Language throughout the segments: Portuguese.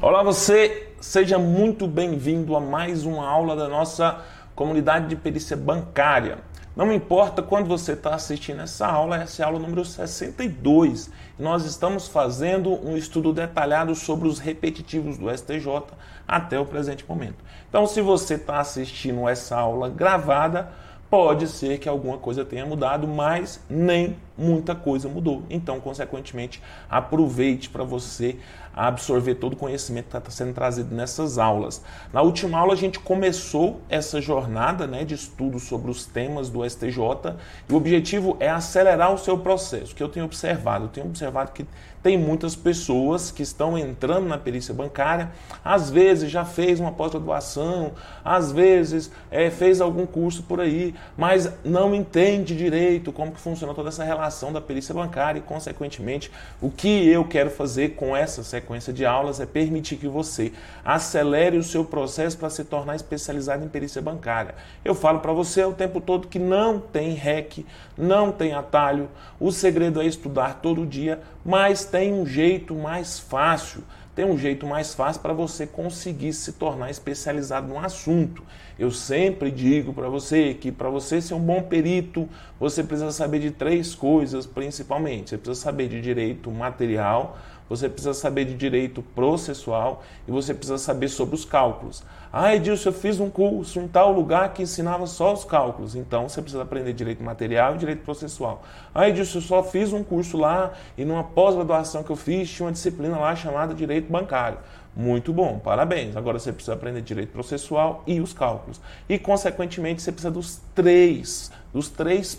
Olá você, seja muito bem-vindo a mais uma aula da nossa comunidade de perícia bancária. Não importa quando você está assistindo essa aula, essa é a aula número 62. Nós estamos fazendo um estudo detalhado sobre os repetitivos do STJ até o presente momento. Então, se você está assistindo essa aula gravada, pode ser que alguma coisa tenha mudado, mas nem muita coisa mudou. Então, consequentemente, aproveite para você absorver todo o conhecimento que está sendo trazido nessas aulas. Na última aula, a gente começou essa jornada né, de estudo sobre os temas do STJ e o objetivo é acelerar o seu processo. Que eu tenho observado? Eu tenho observado que tem muitas pessoas que estão entrando na perícia bancária, às vezes já fez uma pós-graduação, às vezes é, fez algum curso por aí, mas não entende direito como que funciona toda essa relação da perícia bancária e, consequentemente, o que eu quero fazer com essa sequência de aulas é permitir que você acelere o seu processo para se tornar especializado em perícia bancária. Eu falo para você o tempo todo que não tem REC, não tem atalho, o segredo é estudar todo dia, mas tem um jeito mais fácil tem um jeito mais fácil para você conseguir se tornar especializado no assunto. Eu sempre digo para você que para você ser um bom perito, você precisa saber de três coisas principalmente. Você precisa saber de direito material, você precisa saber de direito processual e você precisa saber sobre os cálculos. Ah, Edilson, eu fiz um curso em tal lugar que ensinava só os cálculos. Então você precisa aprender direito material e direito processual. Ah, Edilson, eu só fiz um curso lá e numa pós-graduação que eu fiz tinha uma disciplina lá chamada direito bancário. Muito bom, parabéns. Agora você precisa aprender direito processual e os cálculos. E, consequentemente, você precisa dos três, dos três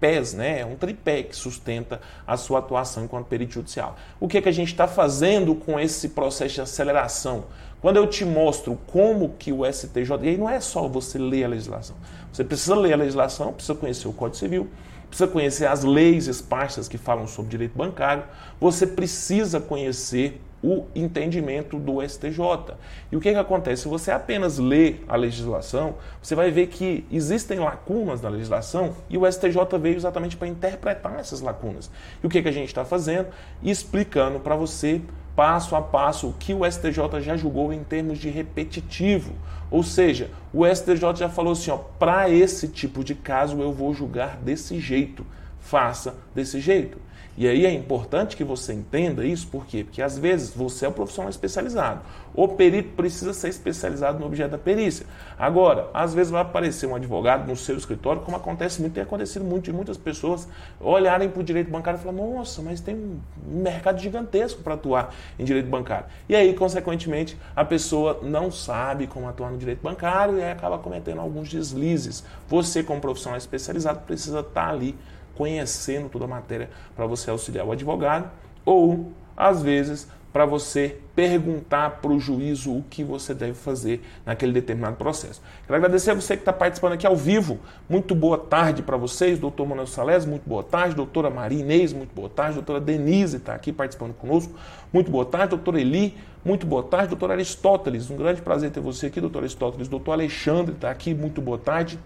pés, né? É um tripé que sustenta a sua atuação enquanto perito judicial. O que, é que a gente está fazendo com esse processo de aceleração? Quando eu te mostro como que o STJ, e aí não é só você ler a legislação, você precisa ler a legislação, precisa conhecer o Código Civil, precisa conhecer as leis esparsas que falam sobre direito bancário, você precisa conhecer o entendimento do STJ. E o que, que acontece? Se você apenas lê a legislação, você vai ver que existem lacunas na legislação e o STJ veio exatamente para interpretar essas lacunas. E o que, que a gente está fazendo? Explicando para você passo a passo o que o STJ já julgou em termos de repetitivo. Ou seja, o STJ já falou assim: para esse tipo de caso eu vou julgar desse jeito. Faça desse jeito. E aí é importante que você entenda isso, por quê? Porque às vezes você é um profissional especializado. O perito precisa ser especializado no objeto da perícia. Agora, às vezes vai aparecer um advogado no seu escritório, como acontece muito, tem acontecido muito de muitas pessoas olharem para o direito bancário e falar: nossa, mas tem um mercado gigantesco para atuar em direito bancário. E aí, consequentemente, a pessoa não sabe como atuar no direito bancário e acaba cometendo alguns deslizes. Você, como profissional especializado, precisa estar ali conhecendo toda a matéria para você auxiliar o advogado, ou, às vezes, para você perguntar para o juízo o que você deve fazer naquele determinado processo. Quero agradecer a você que está participando aqui ao vivo. Muito boa tarde para vocês, doutor Manuel Salés, muito boa tarde, doutora Maria Inês, muito boa tarde, doutora Denise está aqui participando conosco, muito boa tarde, doutora Eli, muito boa tarde, doutor Aristóteles, um grande prazer ter você aqui, doutor Aristóteles, doutor Alexandre está aqui, muito boa tarde.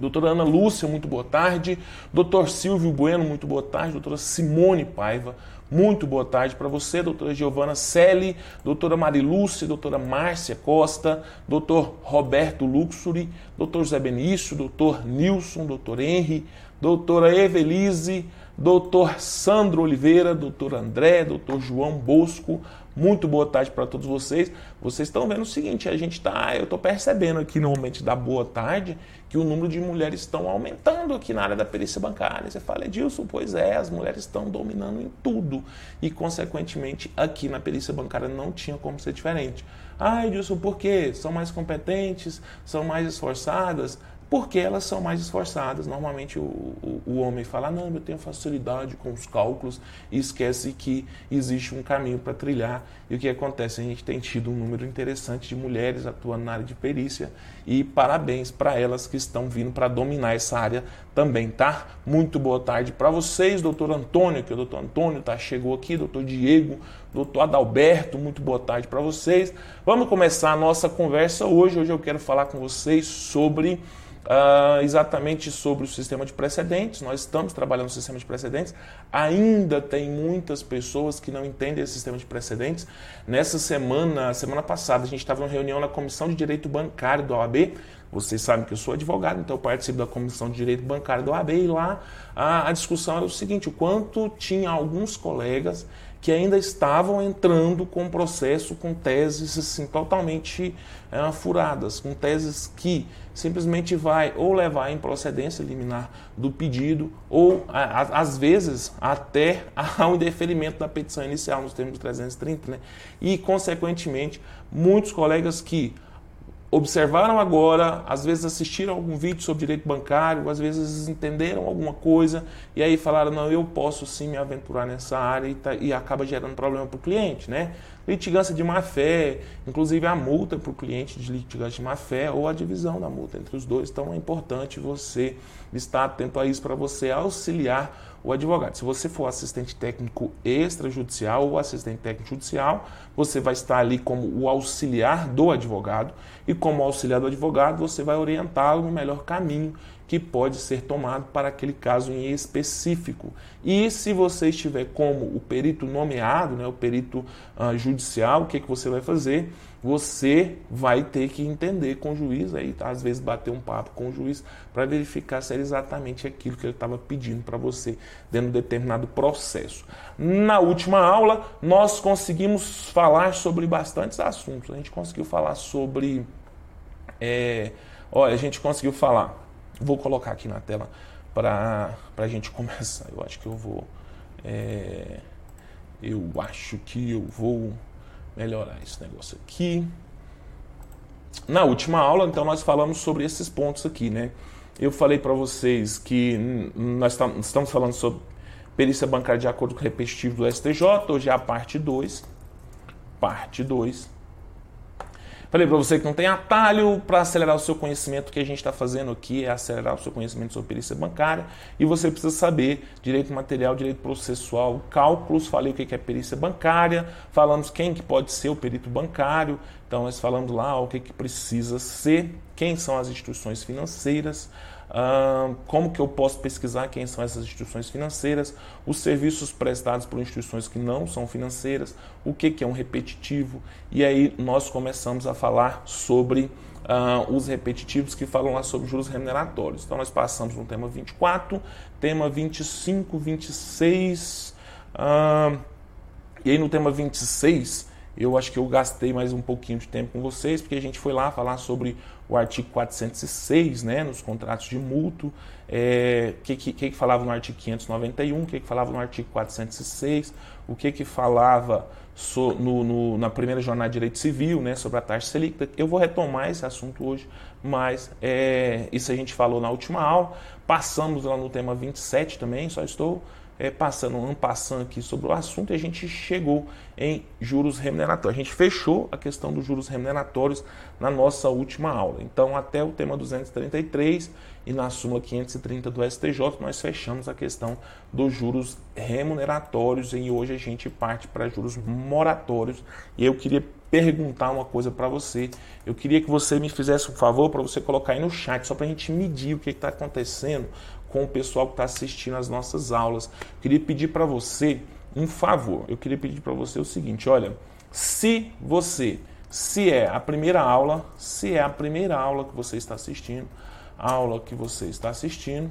Doutora Ana Lúcia, muito boa tarde. Doutor Silvio Bueno, muito boa tarde. Doutora Simone Paiva, muito boa tarde para você. Doutora Giovana Selle, doutora Marilúcia, doutora Márcia Costa, doutor Roberto Luxury, doutor Zé Benício, doutor Nilson, doutor Henry, doutora Evelise, doutor Sandro Oliveira, doutor André, doutor João Bosco, muito boa tarde para todos vocês. Vocês estão vendo o seguinte, a gente tá, eu estou percebendo aqui no momento da boa tarde que o número de mulheres estão aumentando aqui na área da perícia bancária. Você fala, Edilson, pois é, as mulheres estão dominando em tudo e, consequentemente, aqui na perícia bancária não tinha como ser diferente. Ah, Edilson, por quê? São mais competentes, são mais esforçadas porque elas são mais esforçadas. Normalmente o, o, o, homem fala, não, eu tenho facilidade com os cálculos e esquece que existe um caminho para trilhar. E o que acontece? A gente tem tido um número interessante de mulheres atuando na área de perícia e parabéns para elas que estão vindo para dominar essa área também, tá? Muito boa tarde para vocês, doutor Antônio, que o doutor Antônio tá, chegou aqui, doutor Diego, doutor Adalberto, muito boa tarde para vocês. Vamos começar a nossa conversa hoje. Hoje eu quero falar com vocês sobre Uh, exatamente sobre o sistema de precedentes. Nós estamos trabalhando no sistema de precedentes. Ainda tem muitas pessoas que não entendem esse sistema de precedentes. Nessa semana, semana passada, a gente estava em reunião na Comissão de Direito Bancário da OAB. Vocês sabem que eu sou advogado, então eu participo da Comissão de Direito Bancário da OAB e lá a, a discussão era o seguinte: o quanto tinha alguns colegas que ainda estavam entrando com processo com teses assim, totalmente é, furadas, com teses que simplesmente vai ou levar à improcedência liminar do pedido ou, a, às vezes, até ao indeferimento da petição inicial, nos termos de 330, né? e, consequentemente, muitos colegas que observaram agora, às vezes assistiram algum vídeo sobre direito bancário, às vezes entenderam alguma coisa e aí falaram, não, eu posso sim me aventurar nessa área e, tá, e acaba gerando problema para o cliente, né? Litigância de má-fé, inclusive a multa para o cliente de litigância de má-fé ou a divisão da multa entre os dois. Então é importante você estar atento a isso para você auxiliar o advogado. Se você for assistente técnico extrajudicial ou assistente técnico judicial, você vai estar ali como o auxiliar do advogado e como auxiliar do advogado, você vai orientá-lo no melhor caminho que pode ser tomado para aquele caso em específico. E se você estiver como o perito nomeado, né, o perito uh, judicial, o que, que você vai fazer? Você vai ter que entender com o juiz, aí, às vezes bater um papo com o juiz para verificar se era exatamente aquilo que ele estava pedindo para você dentro de determinado processo. Na última aula, nós conseguimos falar sobre bastantes assuntos. A gente conseguiu falar sobre. É, olha, a gente conseguiu falar Vou colocar aqui na tela para a gente começar. Eu acho que eu vou. É, eu acho que eu vou melhorar esse negócio aqui. Na última aula, então, nós falamos sobre esses pontos aqui, né? Eu falei para vocês que nós estamos falando sobre perícia bancária de acordo com o repetitivo do STJ, hoje é a parte 2. Parte 2. Falei para você que não tem atalho para acelerar o seu conhecimento. O que a gente está fazendo aqui é acelerar o seu conhecimento sobre perícia bancária e você precisa saber direito material, direito processual, cálculos. Falei o que é perícia bancária, falamos quem que pode ser o perito bancário. Então nós falamos lá o que, que precisa ser, quem são as instituições financeiras, como que eu posso pesquisar quem são essas instituições financeiras, os serviços prestados por instituições que não são financeiras, o que, que é um repetitivo, e aí nós começamos a falar sobre uh, os repetitivos que falam lá sobre juros remuneratórios. Então nós passamos no tema 24, tema 25, 26, uh, e aí no tema 26 eu acho que eu gastei mais um pouquinho de tempo com vocês, porque a gente foi lá falar sobre o artigo 406, né, nos contratos de mútuo, é, que, que, que, falava no artigo 591, o que, que falava no artigo 406, o que, que falava so, no, no, na primeira jornada de direito civil, né, sobre a taxa Selic. Eu vou retomar esse assunto hoje, mas é, isso a gente falou na última aula. Passamos lá no tema 27 também, só estou é, passando um passando aqui sobre o assunto e a gente chegou em juros remuneratórios. A gente fechou a questão dos juros remuneratórios na nossa última aula. Então, até o tema 233 e na súmula 530 do STJ, nós fechamos a questão dos juros remuneratórios e hoje a gente parte para juros moratórios. E eu queria perguntar uma coisa para você. Eu queria que você me fizesse um favor para você colocar aí no chat, só para a gente medir o que está acontecendo com o pessoal que está assistindo as nossas aulas. Eu queria pedir para você um favor. Eu queria pedir para você o seguinte: olha, se você, se é a primeira aula, se é a primeira aula que você está assistindo, aula que você está assistindo,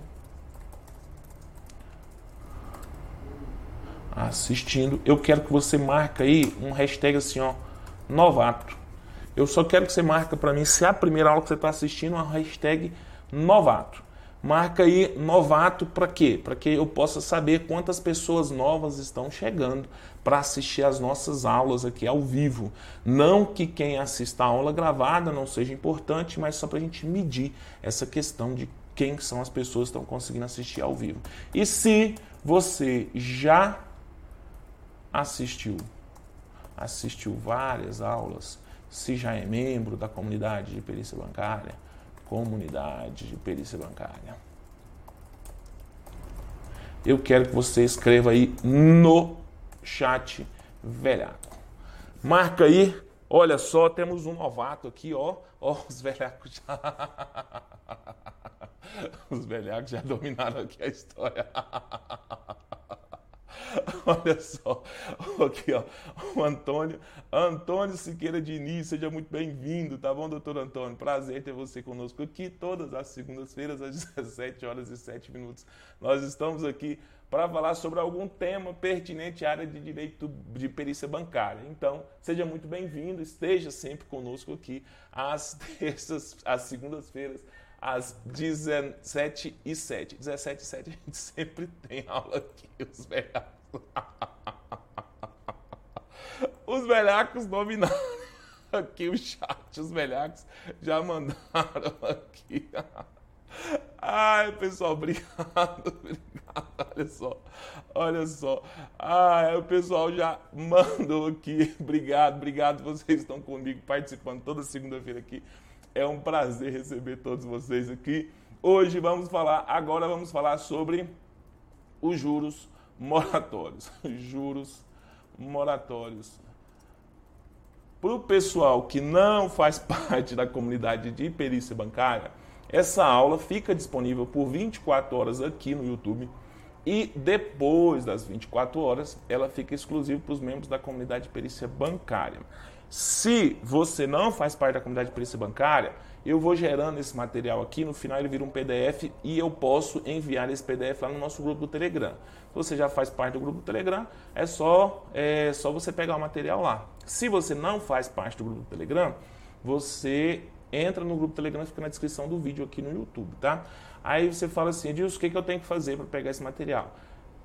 assistindo, eu quero que você marque aí um hashtag assim, ó, novato. Eu só quero que você marque para mim se é a primeira aula que você está assistindo, uma hashtag novato. Marca aí novato para quê? Para que eu possa saber quantas pessoas novas estão chegando para assistir as nossas aulas aqui ao vivo. Não que quem assista a aula gravada não seja importante, mas só para a gente medir essa questão de quem são as pessoas que estão conseguindo assistir ao vivo. E se você já assistiu, assistiu várias aulas, se já é membro da comunidade de perícia bancária, comunidade de perícia bancária. Eu quero que você escreva aí no chat velhaco. Marca aí, olha só, temos um novato aqui, ó. Ó, os velhacos já. Os velhacos já dominaram aqui a história. Olha só, aqui ó, o Antônio, Antônio Siqueira Diniz, seja muito bem-vindo, tá bom, doutor Antônio? Prazer ter você conosco aqui todas as segundas-feiras às 17 horas e 7 minutos. Nós estamos aqui para falar sobre algum tema pertinente à área de direito de perícia bancária. Então, seja muito bem-vindo, esteja sempre conosco aqui às terças, às segundas-feiras às 17 e 7. 17 e 7 a gente sempre tem aula aqui, os velhacos. Os velhacos dominaram aqui o chat, os velhacos já mandaram aqui. Ai, pessoal, obrigado, obrigado. Olha só, olha só. Ai, o pessoal já mandou aqui. Obrigado, obrigado. Vocês estão comigo participando toda segunda-feira aqui. É um prazer receber todos vocês aqui. Hoje vamos falar, agora vamos falar sobre os juros moratórios. Juros moratórios. Para o pessoal que não faz parte da comunidade de perícia bancária, essa aula fica disponível por 24 horas aqui no YouTube e depois das 24 horas ela fica exclusiva para os membros da comunidade de perícia bancária. Se você não faz parte da comunidade de perícia bancária, eu vou gerando esse material aqui, no final ele vira um PDF e eu posso enviar esse PDF lá no nosso grupo do Telegram. Se você já faz parte do grupo do Telegram, é só, é só você pegar o material lá. Se você não faz parte do grupo do Telegram, você entra no grupo do Telegram, fica na descrição do vídeo aqui no YouTube, tá? Aí você fala assim, Edilson, o que, que eu tenho que fazer para pegar esse material?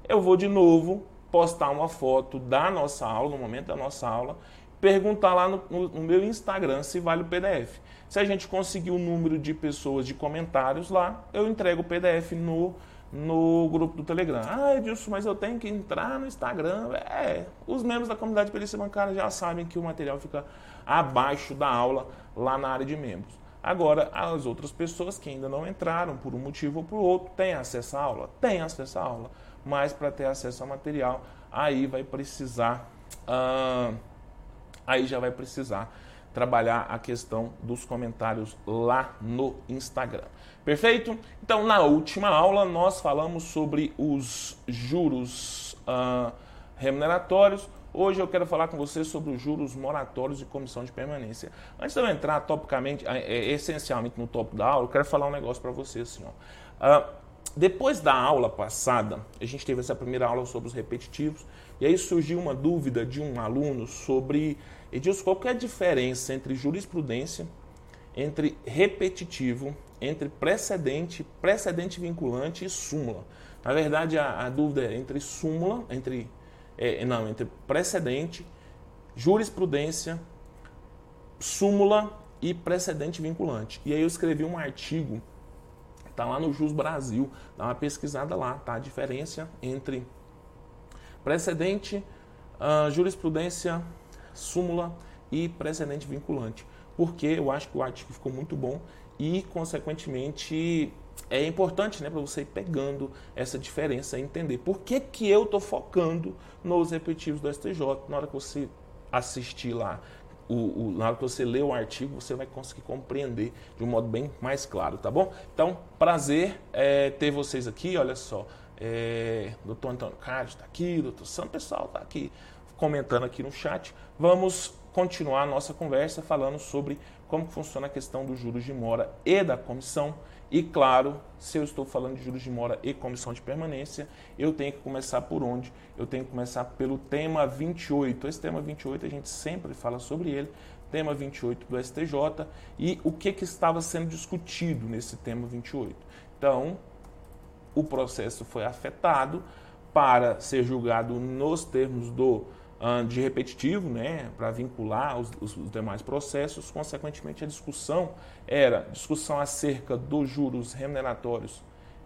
Eu vou de novo postar uma foto da nossa aula, no momento da nossa aula, perguntar lá no, no, no, meu Instagram se vale o PDF. Se a gente conseguir o número de pessoas de comentários lá, eu entrego o PDF no, no grupo do Telegram. Ah, Edilson, mas eu tenho que entrar no Instagram. É, os membros da comunidade de perícia bancária já sabem que o material fica abaixo da aula lá na área de membros. Agora, as outras pessoas que ainda não entraram por um motivo ou por outro, têm acesso à aula? Têm acesso à aula. Mas para ter acesso ao material, aí vai precisar. Uh, aí já vai precisar trabalhar a questão dos comentários lá no Instagram. Perfeito? Então, na última aula, nós falamos sobre os juros uh, remuneratórios. Hoje eu quero falar com você sobre os juros moratórios e comissão de permanência. Antes de eu entrar topicamente, é, é, essencialmente no topo da aula, eu quero falar um negócio para você assim, ó. Uh, depois da aula passada, a gente teve essa primeira aula sobre os repetitivos, e aí surgiu uma dúvida de um aluno sobre, Edilson, qual é a diferença entre jurisprudência, entre repetitivo, entre precedente, precedente vinculante e súmula. Na verdade, a, a dúvida é entre súmula, entre é, não, entre precedente, jurisprudência, súmula e precedente vinculante. E aí eu escrevi um artigo, tá lá no Jus Brasil, dá uma pesquisada lá, tá? A diferença entre precedente, uh, jurisprudência, súmula e precedente vinculante. Porque eu acho que o artigo ficou muito bom e, consequentemente, é importante né, para você ir pegando essa diferença e entender por que, que eu estou focando nos repetitivos do STJ. Na hora que você assistir lá, o, o, na hora que você ler o artigo, você vai conseguir compreender de um modo bem mais claro, tá bom? Então, prazer é, ter vocês aqui, olha só. É, doutor Antônio Carlos está aqui, doutor São Pessoal está aqui comentando aqui no chat. Vamos continuar a nossa conversa falando sobre como funciona a questão dos juros de mora e da comissão. E claro, se eu estou falando de juros de mora e comissão de permanência, eu tenho que começar por onde? Eu tenho que começar pelo tema 28. Esse tema 28 a gente sempre fala sobre ele, tema 28 do STJ e o que, que estava sendo discutido nesse tema 28. Então, o processo foi afetado para ser julgado nos termos do de repetitivo, né, para vincular os, os, demais processos. Consequentemente, a discussão era discussão acerca dos juros remuneratórios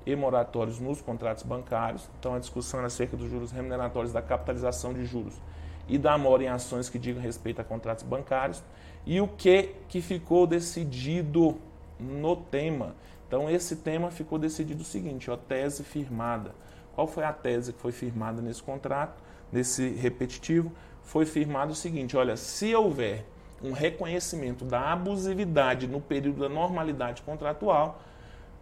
e moratórios nos contratos bancários. Então, a discussão era acerca dos juros remuneratórios da capitalização de juros e da mora em ações que digam respeito a contratos bancários. E o que, que ficou decidido no tema? Então, esse tema ficou decidido o seguinte: ó, tese firmada. Qual foi a tese que foi firmada nesse contrato? Nesse repetitivo, foi firmado o seguinte: olha, se houver um reconhecimento da abusividade no período da normalidade contratual,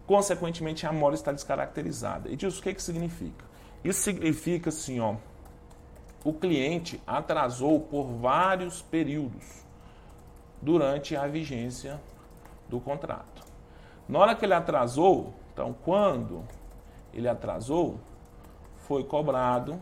consequentemente a mora está descaracterizada. E diz o que, que significa? Isso significa assim, ó, o cliente atrasou por vários períodos durante a vigência do contrato. Na hora que ele atrasou, então quando ele atrasou, foi cobrado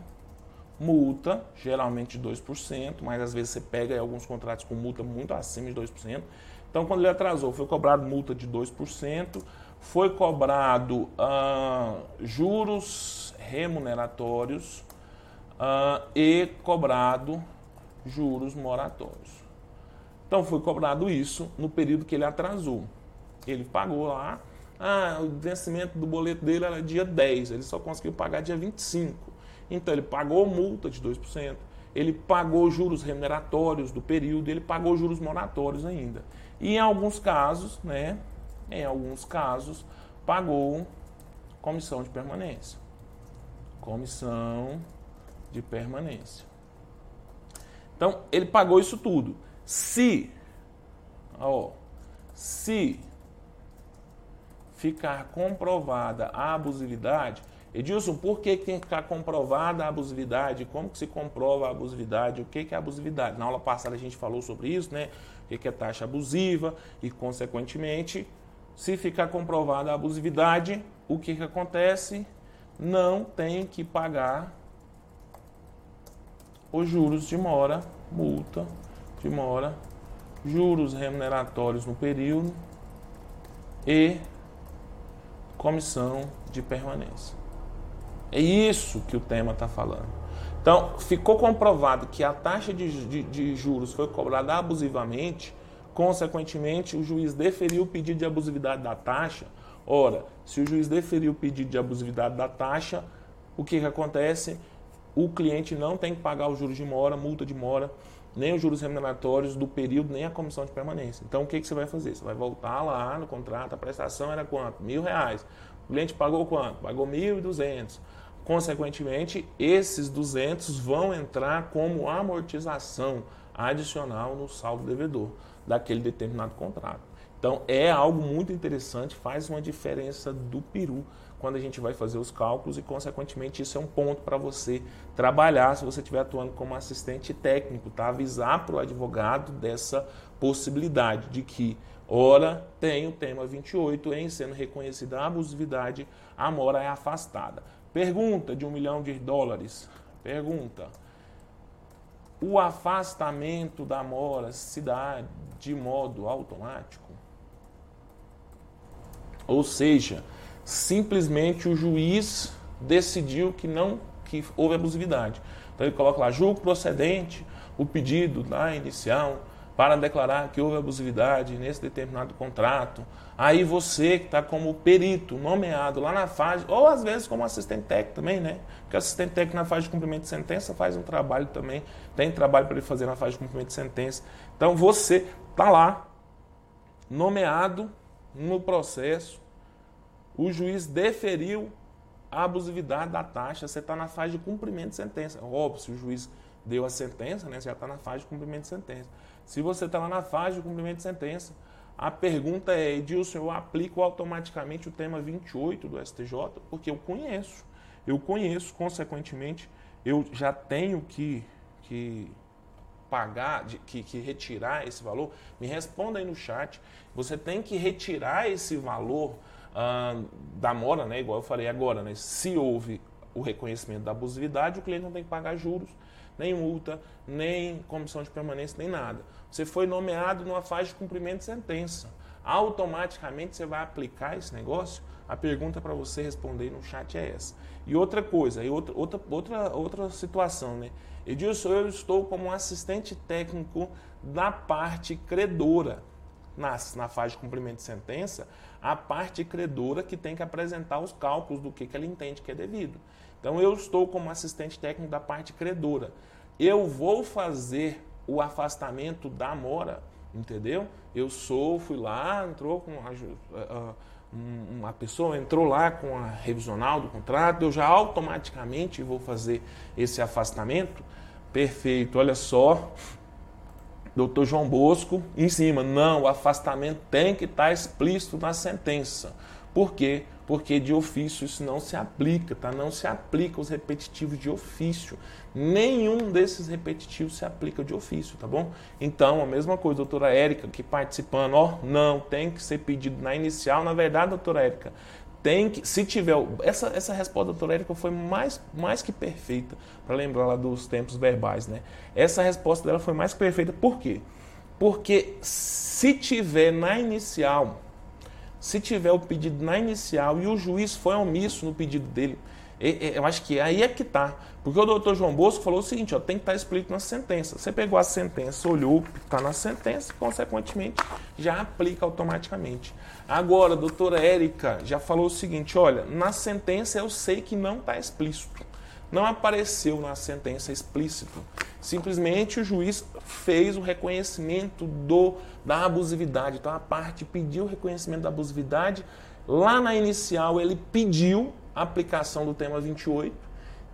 multa, geralmente 2%, mas às vezes você pega alguns contratos com multa muito acima de 2%. Então, quando ele atrasou, foi cobrado multa de 2%, foi cobrado ah, juros remuneratórios ah, e cobrado juros moratórios. Então, foi cobrado isso no período que ele atrasou. Ele pagou lá, ah, o vencimento do boleto dele era dia 10, ele só conseguiu pagar dia 25. Então ele pagou multa de 2%, ele pagou juros remuneratórios do período, ele pagou juros moratórios ainda. E em alguns casos, né, em alguns casos, pagou comissão de permanência. Comissão de permanência. Então, ele pagou isso tudo. Se, ó, se ficar comprovada a abusividade, Edilson, por que tem que ficar comprovada a abusividade? Como que se comprova a abusividade? O que, que é abusividade? Na aula passada a gente falou sobre isso, né? O que, que é taxa abusiva e, consequentemente, se ficar comprovada a abusividade, o que, que acontece? Não tem que pagar os juros de mora, multa de mora, juros remuneratórios no período e comissão de permanência. É isso que o tema está falando. Então, ficou comprovado que a taxa de, de, de, juros foi cobrada abusivamente, consequentemente, o juiz deferiu o pedido de abusividade da taxa. Ora, se o juiz deferiu o pedido de abusividade da taxa, o que, que acontece? O cliente não tem que pagar os juros de mora, multa de mora, nem os juros remuneratórios do período, nem a comissão de permanência. Então, o que, que você vai fazer? Você vai voltar lá no contrato, a prestação era quanto? Mil reais. O cliente pagou quanto? Pagou mil e duzentos. Consequentemente, esses 200 vão entrar como amortização adicional no saldo devedor daquele determinado contrato. Então, é algo muito interessante, faz uma diferença do peru quando a gente vai fazer os cálculos e, consequentemente, isso é um ponto para você trabalhar se você estiver atuando como assistente técnico, tá? Avisar para o advogado dessa possibilidade de que, ora, tem o tema 28, em sendo reconhecida a abusividade, a mora é afastada. Pergunta de um milhão de dólares. Pergunta. O afastamento da mora se dá de modo automático? Ou seja, simplesmente o juiz decidiu que não que houve abusividade. Então ele coloca lá julgo procedente o pedido da inicial para declarar que houve abusividade nesse determinado contrato. Aí você que está como perito nomeado lá na fase, ou às vezes como assistente técnico também, né? Porque assistente técnico na fase de cumprimento de sentença faz um trabalho também, tem trabalho para ele fazer na fase de cumprimento de sentença. Então você está lá, nomeado no processo, o juiz deferiu a abusividade da taxa, você está na fase de cumprimento de sentença. Óbvio, se o juiz deu a sentença, né, você já está na fase de cumprimento de sentença. Se você está lá na fase de cumprimento de sentença, a pergunta é, Edilson, eu aplico automaticamente o tema 28 do STJ? Porque eu conheço. Eu conheço, consequentemente, eu já tenho que, que pagar, que, que retirar esse valor. Me responda aí no chat. Você tem que retirar esse valor ah, da mora, né? Igual eu falei agora, né? Se houve o reconhecimento da abusividade, o cliente não tem que pagar juros nem multa, nem comissão de permanência, nem nada. Você foi nomeado numa fase de cumprimento de sentença. Automaticamente você vai aplicar esse negócio? A pergunta para você responder no chat é essa. E outra coisa, e outra, outra, outra, outra situação, né? Edilson, eu estou como assistente técnico da parte credora. Na, na fase de cumprimento de sentença, a parte credora que tem que apresentar os cálculos do que, que ela entende que é devido. Então eu estou como assistente técnico da parte credora. Eu vou fazer o afastamento da mora, entendeu? Eu sou, fui lá, entrou com a, uma pessoa entrou lá com a revisional do contrato, eu já automaticamente vou fazer esse afastamento. Perfeito, olha só. Doutor João Bosco, em cima, não, o afastamento tem que estar explícito na sentença. Por quê? Porque de ofício isso não se aplica, tá? Não se aplica os repetitivos de ofício. Nenhum desses repetitivos se aplica de ofício, tá bom? Então, a mesma coisa, doutora Érica, que participando, ó, não, tem que ser pedido na inicial. Na verdade, doutora Érica, tem que, se tiver, essa, essa resposta doutora Érica foi mais, mais que perfeita, para lembrar lá dos tempos verbais, né? Essa resposta dela foi mais que perfeita, por quê? Porque se tiver na inicial, se tiver o pedido na inicial e o juiz foi omisso no pedido dele, eu acho que aí é que tá. Porque o doutor João Bosco falou o seguinte, ó, tem que estar tá explícito na sentença. Você pegou a sentença, olhou, está na sentença, consequentemente, já aplica automaticamente. Agora, a doutora Érica já falou o seguinte, olha, na sentença eu sei que não está explícito. Não apareceu na sentença explícito. Simplesmente o juiz fez o reconhecimento do, da abusividade. Então a parte pediu o reconhecimento da abusividade. Lá na inicial ele pediu aplicação do tema 28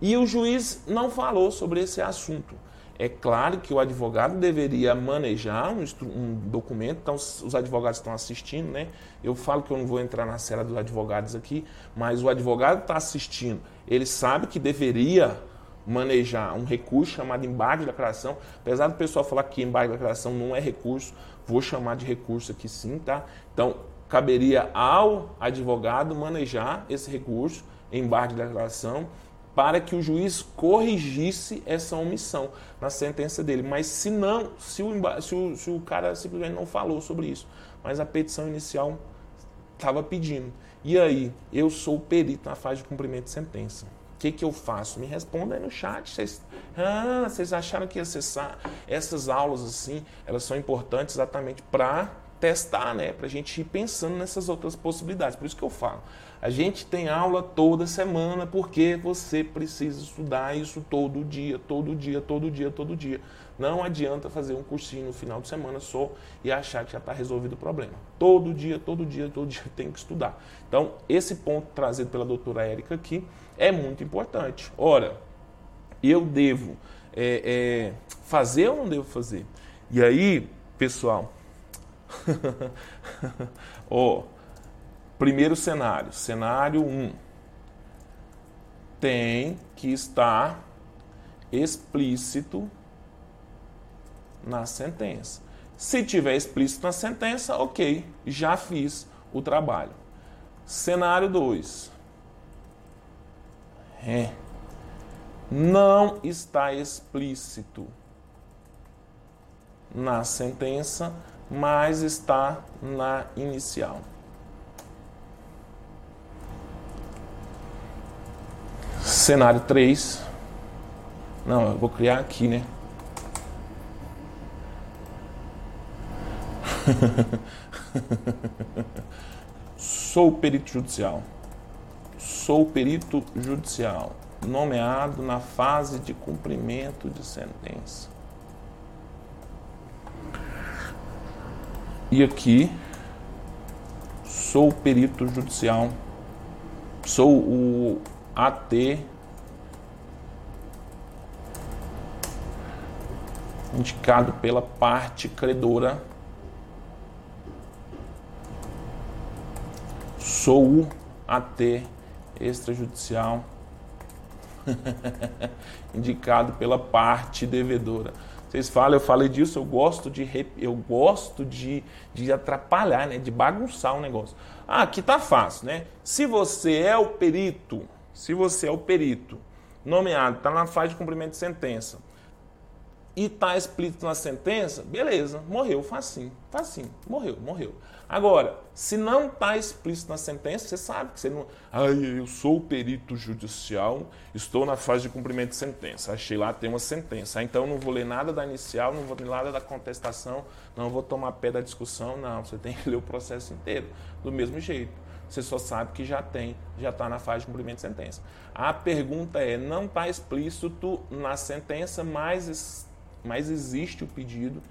e o juiz não falou sobre esse assunto. É claro que o advogado deveria manejar um, um, documento, então os advogados estão assistindo, né? Eu falo que eu não vou entrar na série dos advogados aqui, mas o advogado está assistindo, ele sabe que deveria manejar um recurso chamado embargo de declaração. Apesar do pessoal falar que embargo de declaração não é recurso, vou chamar de recurso aqui sim, tá? Então, caberia ao advogado manejar esse recurso, embargo de declaração, para que o juiz corrigisse essa omissão na sentença dele. Mas se não, se o, se o, se o cara simplesmente não falou sobre isso, mas a petição inicial estava pedindo. E aí, eu sou perito na fase de cumprimento de sentença. O que, que eu faço? Me responda aí no chat. Vocês, ah, vocês acharam que acessar essas aulas assim, elas são importantes exatamente para testar, né? Para a gente ir pensando nessas outras possibilidades. Por isso que eu falo. A gente tem aula toda semana porque você precisa estudar isso todo dia, todo dia, todo dia, todo dia. Não adianta fazer um cursinho no final de semana só e achar que já está resolvido o problema. Todo dia, todo dia, todo dia tem que estudar. Então, esse ponto trazido pela doutora Érica aqui é muito importante. Ora, eu devo é, é, fazer ou não devo fazer? E aí, pessoal, ó, Primeiro cenário, cenário 1. Um, tem que estar explícito na sentença. Se tiver explícito na sentença, ok, já fiz o trabalho. Cenário 2. É. Não está explícito na sentença, mas está na inicial. Cenário 3. Não, eu vou criar aqui, né? Sou perito judicial. Sou perito judicial, nomeado na fase de cumprimento de sentença. E aqui, sou perito judicial. Sou o AT indicado pela parte credora. Sou AT extrajudicial indicado pela parte devedora. Vocês falam, eu falei disso, eu gosto de eu gosto de, de atrapalhar, né, de bagunçar o negócio. Ah, aqui tá fácil, né? Se você é o perito se você é o perito nomeado, está na fase de cumprimento de sentença e está explícito na sentença, beleza, morreu, facinho, facinho, morreu, morreu. Agora, se não está explícito na sentença, você sabe que você não. Ai, eu sou o perito judicial, estou na fase de cumprimento de sentença. Achei lá, tem uma sentença. Então não vou ler nada da inicial, não vou ler nada da contestação, não vou tomar pé da discussão, não. Você tem que ler o processo inteiro, do mesmo jeito você só sabe que já tem, já está na fase de cumprimento de sentença. A pergunta é, não está explícito na sentença, mas, mas existe o pedido,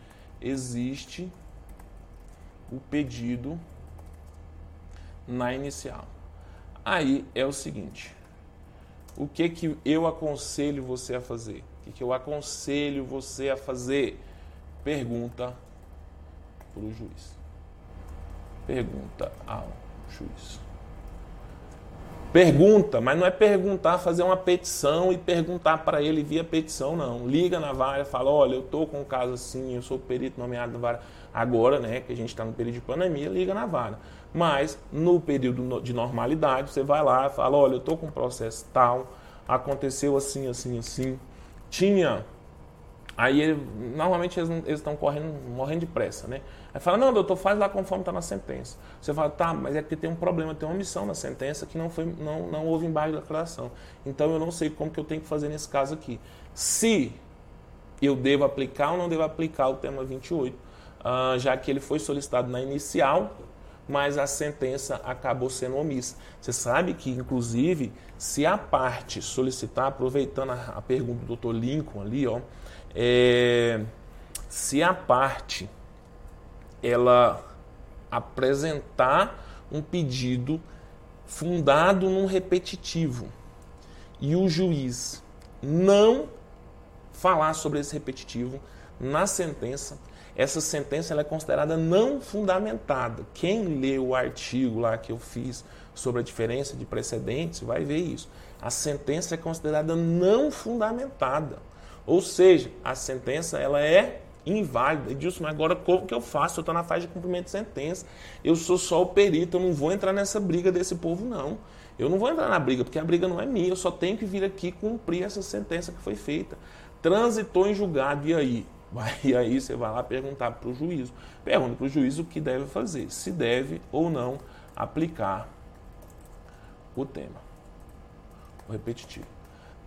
existe o pedido na inicial. Aí é o seguinte, o que que eu aconselho você a fazer? O que, que eu aconselho você a fazer? Pergunta para o juiz. Pergunta ao juiz. Pergunta, mas não é perguntar, fazer uma petição e perguntar para ele via petição, não. Liga na vara, fala, olha, eu estou com um caso assim, eu sou perito nomeado na vara. Agora, né, que a gente está no período de pandemia, liga na vara. Mas, no período de normalidade, você vai lá e fala, olha, eu estou com um processo tal, aconteceu assim, assim, assim. Tinha Aí ele, normalmente eles estão correndo, morrendo de pressa, né? Aí fala, não, doutor, faz lá conforme está na sentença. Você fala, tá, mas é que tem um problema, tem uma omissão na sentença que não, foi, não, não houve embargo de declaração. Então eu não sei como que eu tenho que fazer nesse caso aqui. Se eu devo aplicar ou não devo aplicar o tema 28, uh, ah, já que ele foi solicitado na inicial, mas a sentença acabou sendo omissa. Você sabe que, inclusive, se a parte solicitar, aproveitando a, a pergunta do doutor Lincoln ali, ó, é, se a parte ela apresentar um pedido fundado num repetitivo e o juiz não falar sobre esse repetitivo na sentença, essa sentença ela é considerada não fundamentada. Quem lê o artigo lá que eu fiz sobre a diferença de precedentes vai ver isso. A sentença é considerada não fundamentada. Ou seja, a sentença ela é inválida. Edilson, mas agora como que eu faço? Eu estou na fase de cumprimento de sentença. Eu sou só o perito, eu não vou entrar nessa briga desse povo, não. Eu não vou entrar na briga, porque a briga não é minha. Eu só tenho que vir aqui cumprir essa sentença que foi feita. Transitou em julgado, e aí? E aí você vai lá perguntar para o juízo. Pergunta para o juízo o que deve fazer. Se deve ou não aplicar o tema. O repetitivo.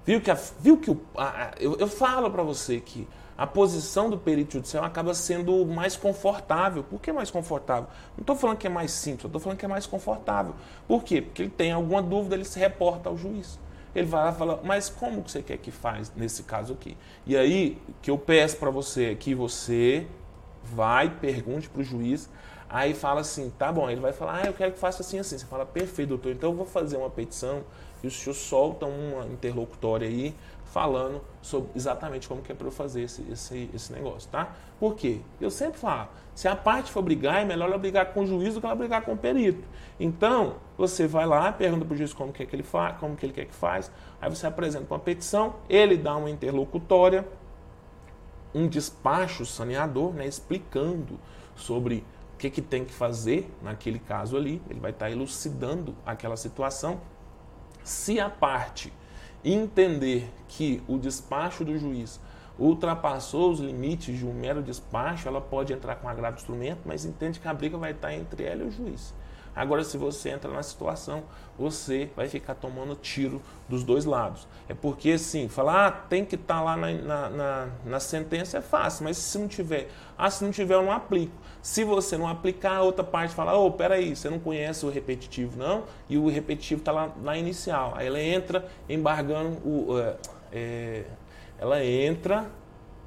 Viu que, a, viu que o, a, eu, eu falo para você que a posição do perito judicial acaba sendo mais confortável. Por que mais confortável? Não estou falando que é mais simples, estou falando que é mais confortável. Por quê? Porque ele tem alguma dúvida, ele se reporta ao juiz. Ele vai lá e fala, mas como que você quer que faz nesse caso aqui? E aí, que eu peço para você é que você vai, pergunte para o juiz, aí fala assim, tá bom, ele vai falar, ah, eu quero que faça assim, assim. Você fala, perfeito, doutor, então eu vou fazer uma petição e o senhor solta uma interlocutória aí falando sobre exatamente como que é para eu fazer esse, esse, esse negócio, tá? Por quê? Eu sempre falo, se a parte for brigar, é melhor ela brigar com o juiz do que ela brigar com o perito. Então, você vai lá, pergunta para o juiz como que, é que ele faz, como que ele quer que faz, aí você apresenta uma petição, ele dá uma interlocutória, um despacho saneador, né, explicando sobre o que, que tem que fazer naquele caso ali, ele vai estar elucidando aquela situação se a parte entender que o despacho do juiz ultrapassou os limites de um mero despacho, ela pode entrar com agravo de instrumento, mas entende que a briga vai estar entre ela e o juiz. Agora, se você entra na situação, você vai ficar tomando tiro dos dois lados. É porque, sim, falar ah, tem que estar tá lá na, na, na, na, sentença é fácil, mas se não tiver, ah, se não tiver, eu não aplico. Se você não aplicar, a outra parte fala, ô, oh, peraí, você não conhece o repetitivo, não? E o repetitivo está lá na inicial. Aí ela entra embargando o. É, ela entra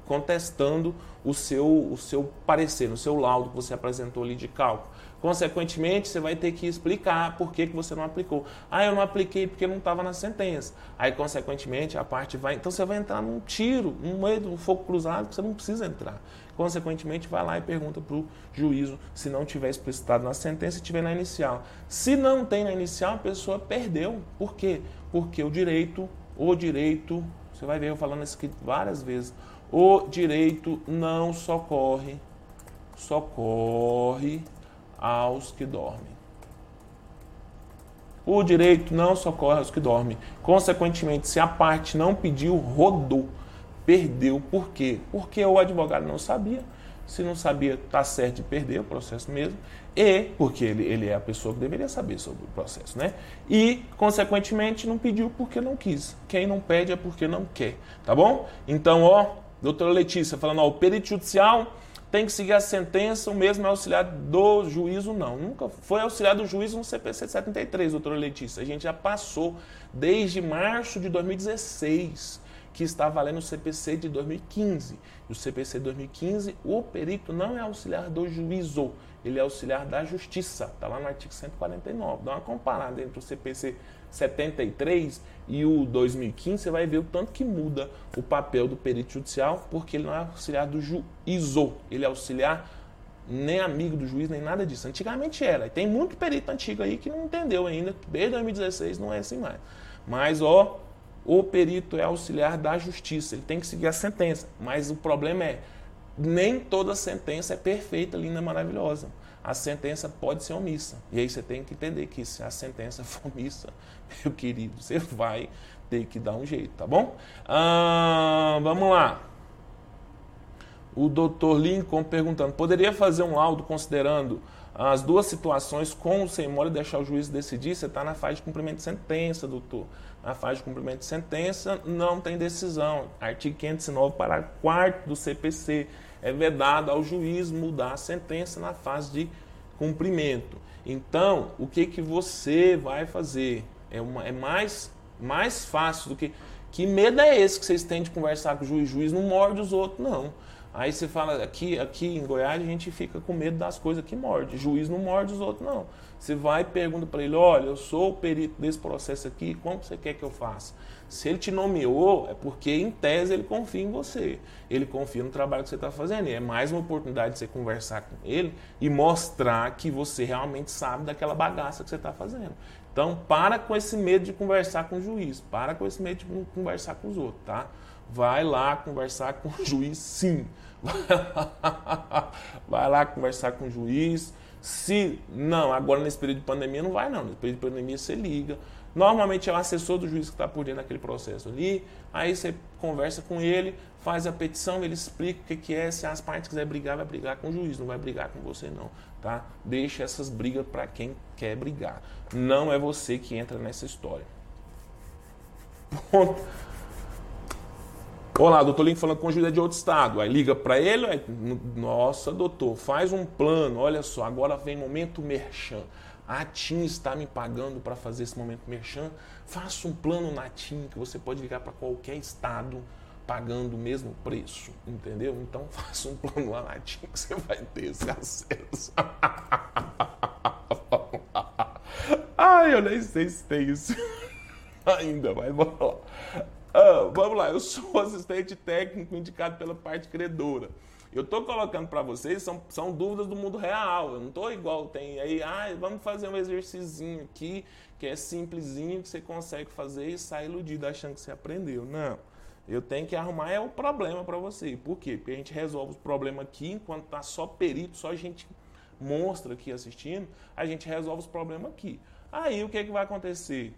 contestando o seu, o seu parecer, o seu laudo que você apresentou ali de cálculo. Consequentemente, você vai ter que explicar por que, que você não aplicou. Ah, eu não apliquei porque não estava na sentença. Aí, consequentemente, a parte vai. Então, você vai entrar num tiro, no meio um fogo cruzado, que você não precisa entrar. Consequentemente, vai lá e pergunta para o juízo se não tiver explicitado na sentença e tiver na inicial. Se não tem na inicial, a pessoa perdeu. Por quê? Porque o direito, o direito, você vai ver eu falando isso aqui várias vezes, o direito não socorre, socorre aos que dormem. O direito não socorre aos que dormem. Consequentemente, se a parte não pediu, rodou, perdeu. Por quê? Porque o advogado não sabia. Se não sabia, está certo de perder o processo mesmo. E, porque ele, ele é a pessoa que deveria saber sobre o processo, né? E, consequentemente, não pediu porque não quis. Quem não pede é porque não quer, tá bom? Então, ó, doutora Letícia falando, ó, o perito judicial tem que seguir a sentença, o mesmo é auxiliar do juízo, não. Nunca foi auxiliar do juízo no CPC 73, doutora Letícia. A gente já passou desde março de 2016. que está valendo o CPC de 2015. E o CPC de 2015, o perito não é auxiliar do juízo, ele é auxiliar da justiça. Está lá no artigo 149. Dá uma comparada entre o CPC 73 e o 2015, você vai ver o tanto que muda o papel do perito judicial, porque ele não é auxiliar do juízo, ele é auxiliar nem amigo do juiz, nem nada disso. Antigamente era. E tem muito perito antigo aí que não entendeu ainda, desde 2016 não é assim mais. Mas, ó, o perito é auxiliar da justiça, ele tem que seguir a sentença. Mas o problema é, nem toda sentença é perfeita, linda, maravilhosa. A sentença pode ser omissa. E aí você tem que entender que se a sentença for omissa, meu querido, você vai ter que dar um jeito, tá bom? Ah, vamos lá. O doutor Lincoln perguntando: poderia fazer um laudo considerando as duas situações com ou sem mora e deixar o juiz decidir? Você está na fase de cumprimento de sentença, doutor. Na fase de cumprimento de sentença não tem decisão. Artigo 509, parágrafo 4 do CPC. É vedado ao juiz mudar a sentença na fase de cumprimento. Então, o que, que você vai fazer? É, uma, é mais, mais fácil do que. Que medo é esse que vocês têm de conversar com o juiz? O juiz não morde os outros, não. Aí você fala, aqui, aqui em Goiás a gente fica com medo das coisas que morde. O juiz não morde os outros, não. Você vai e pergunta para ele, olha, eu sou o perito desse processo aqui, como você quer que eu faça? Se ele te nomeou, é porque em tese ele confia em você. Ele confia no trabalho que você está fazendo. E é mais uma oportunidade de você conversar com ele e mostrar que você realmente sabe daquela bagaça que você está fazendo. Então, para com esse medo de conversar com o juiz. Para com esse medo de conversar com os outros, tá? Vai lá conversar com o juiz, sim. Vai lá conversar com o juiz. Se não, agora nesse período de pandemia não vai não. Nesse período de pandemia você liga. Normalmente é o assessor do juiz que está por dentro daquele processo ali. Aí você conversa com ele, faz a petição, ele explica o que, que é. Se as partes quiserem brigar, vai brigar com o juiz, não vai brigar com você não. Tá? Deixa essas brigas para quem quer brigar. Não é você que entra nessa história. Ponto. Olá, doutor Link falando com o juiz é de outro estado. Aí liga para ele, aí, nossa, doutor, faz um plano. Olha só, agora vem momento merchan. A TIM está me pagando para fazer esse momento merchan. Faça um plano na TIM que você pode ligar para qualquer estado pagando o mesmo preço, entendeu? Então faça um plano lá na TIM que você vai ter esse acesso. Ai, eu nem sei se tem isso ainda, mas vamos lá. Ah, vamos lá, eu sou assistente técnico indicado pela parte credora. Eu estou colocando para vocês, são, são dúvidas do mundo real. Eu não estou igual tem aí, ah, vamos fazer um exercício aqui, que é simplesinho, que você consegue fazer e sai iludido achando que você aprendeu. Não. Eu tenho que arrumar é o problema para você. Por quê? Porque a gente resolve o problema aqui, enquanto tá só perito, só gente monstro aqui assistindo, a gente resolve os problemas aqui. Aí o que, é que vai acontecer?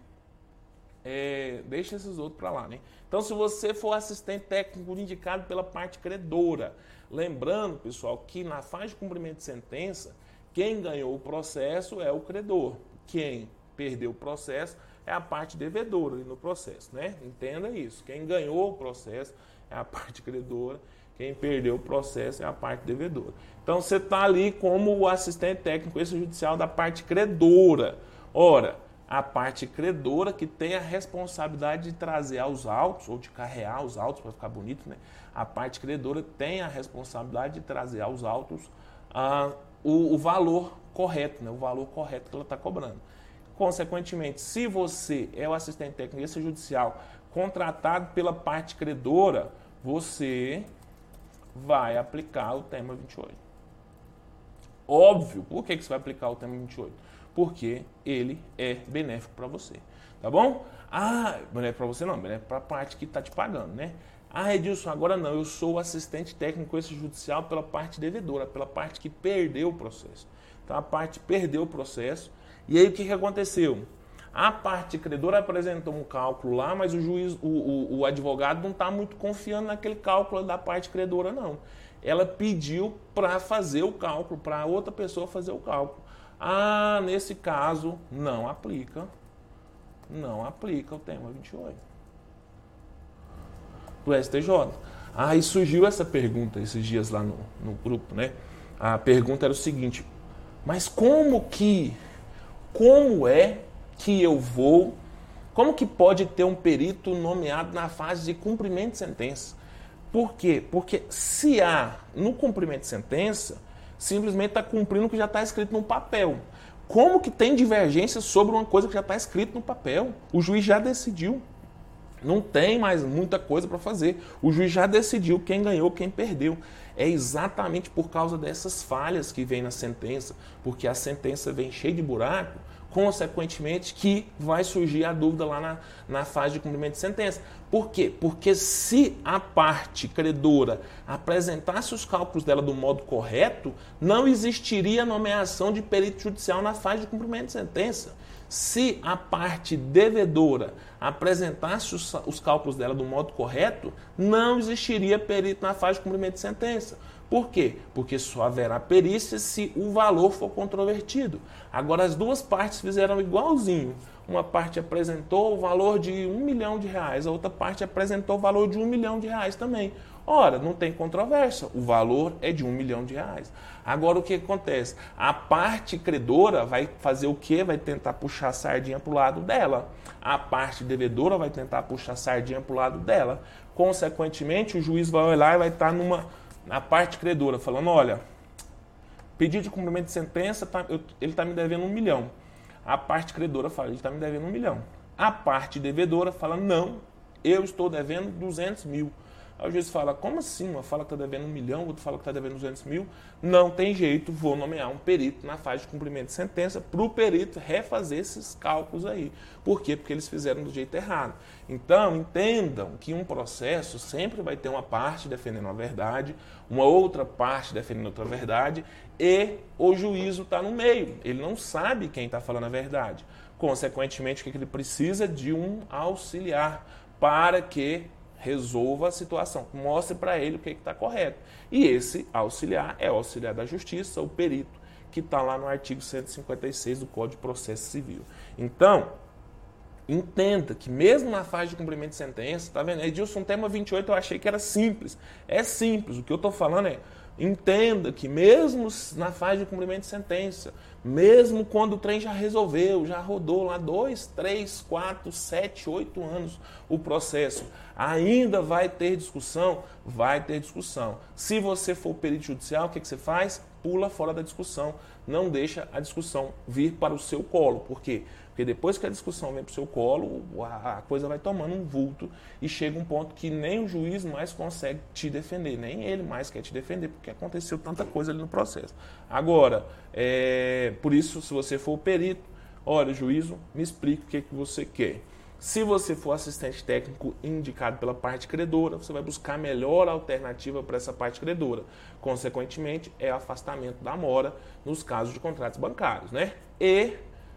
é, deixa esses outros para lá, né? Então, se você for assistente técnico indicado pela parte credora, lembrando, pessoal, que na fase de cumprimento de sentença, quem ganhou o processo é o credor. Quem perdeu o processo é a parte devedora no processo, né? Entenda isso. Quem ganhou o processo é a parte credora, quem perdeu o processo é a parte devedora. Então, você está ali como o assistente técnico judicial da parte credora. Ora, a parte credora que tem a responsabilidade de trazer aos autos, ou de carrear os autos para ficar bonito, né? A parte credora tem a responsabilidade de trazer aos autos ah, o, o, valor correto, né? O valor correto que ela está cobrando. Consequentemente, se você é o assistente técnico judicial contratado pela parte credora, você vai aplicar o tema 28. Óbvio, por que, que você vai aplicar o tema 28? porque ele é benéfico para você. Tá bom? Ah, benéfico para você não, benéfico para a parte que está te pagando, né? Ah, Edilson, agora não, eu sou assistente técnico judicial pela parte devedora, pela parte que perdeu o processo. Então a parte perdeu o processo. E aí o que, que aconteceu? A parte credora apresentou um cálculo lá, mas o juiz, o, o, o advogado não está muito confiando naquele cálculo da parte credora, não. Ela pediu para fazer o cálculo, para outra pessoa fazer o cálculo. Ah, nesse caso, não aplica. Não aplica o tema 28 do STJ. Aí surgiu essa pergunta esses dias lá no, no grupo, né? A pergunta era o seguinte: mas como que, como é que eu vou Como que pode ter um perito nomeado na fase de cumprimento de sentença? Por quê? Porque se há no cumprimento de sentença, simplesmente está cumprindo o que já está escrito no papel. Como que tem divergência sobre uma coisa que já está escrito no papel? O juiz já decidiu. Não tem mais muita coisa para fazer. O juiz já decidiu quem ganhou, quem perdeu. É exatamente por causa dessas falhas que vem na sentença, porque a sentença vem cheia de buraco, consequentemente que vai surgir a dúvida lá na, na fase de cumprimento de sentença. Por quê? Porque se a parte credora apresentasse os cálculos dela do modo correto, não existiria nomeação de perito judicial na fase de cumprimento de sentença. Se a parte devedora apresentasse os, os, cálculos dela do modo correto, não existiria perito na fase de cumprimento de sentença. Por quê? Porque só haverá perícia se o valor for controvertido. Agora, as duas partes fizeram igualzinho. Uma parte apresentou o valor de um milhão de reais, a outra parte apresentou o valor de um milhão de reais também. Ora, não tem controvérsia, o valor é de um milhão de reais. Agora o que acontece? A parte credora vai fazer o quê? Vai tentar puxar a sardinha para o lado dela. A parte devedora vai tentar puxar a sardinha para o lado dela. Consequentemente, o juiz vai olhar e vai estar numa na parte credora, falando: olha, pedido de cumprimento de sentença, tá, eu, ele está me devendo um milhão. A parte credora fala: ele está me devendo um milhão. A parte devedora fala: não, eu estou devendo 200 mil. Aí o juiz fala, como assim? Uma fala que está devendo um milhão, outro fala que está devendo 200 mil. Não tem jeito, vou nomear um perito na fase de cumprimento de sentença para o perito refazer esses cálculos aí. Por quê? Porque eles fizeram do jeito errado. Então, entendam que um processo sempre vai ter uma parte defendendo a verdade, uma outra parte defendendo outra verdade, e o juízo está no meio. Ele não sabe quem está falando a verdade. Consequentemente, o que ele precisa? De um auxiliar para que resolva a situação, mostre para ele o que está correto. E esse auxiliar é o auxiliar da justiça, o perito, que está lá no artigo 156 do Código de Processo Civil. Então, entenda que mesmo na fase de cumprimento de sentença, tá vendo? Edilson, tema 28 eu achei que era simples. É simples, o que eu estou falando é Entenda que mesmo na fase de cumprimento de sentença, mesmo quando o trem já resolveu, já rodou lá dois, três, quatro, sete, oito anos o processo, ainda vai ter discussão? Vai ter discussão. Se você for perito judicial, o que, que você faz? Pula fora da discussão. Não deixa a discussão vir para o seu colo. Por quê? Porque depois que a discussão vem para o seu colo, a coisa vai tomando um vulto e chega um ponto que nem o juiz mais consegue te defender, nem ele mais quer te defender, porque aconteceu tanta coisa ali no processo. Agora, é, por isso, se você for perito, olha, juízo, me explique o que, que você quer. Se você for assistente técnico indicado pela parte credora, você vai buscar a melhor alternativa para essa parte credora. Consequentemente, é afastamento da mora nos casos de contratos bancários, né? E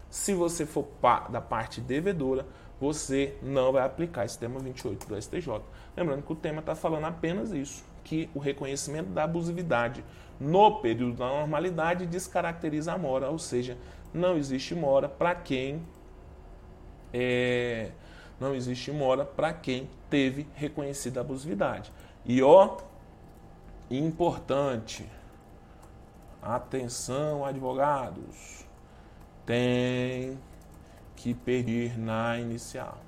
se você for da parte devedora, você não vai aplicar esse tema 28 do STJ. Lembrando que o tema está falando apenas isso, que o reconhecimento da abusividade no período da normalidade descaracteriza a mora, ou seja, não existe mora para quem é, não existe mora para quem teve reconhecida abusividade. E ó, importante, atenção advogados, tem que pedir na inicial.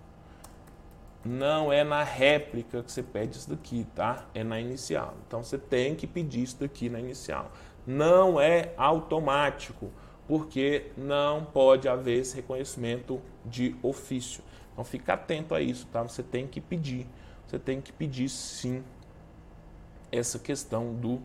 Não é na réplica que você pede isso daqui, tá? É na inicial. Então você tem que pedir isso daqui na inicial. Não é automático, porque não pode haver esse reconhecimento de ofício. Então fica atento a isso, tá? Você tem que pedir. Você tem que pedir sim essa questão do,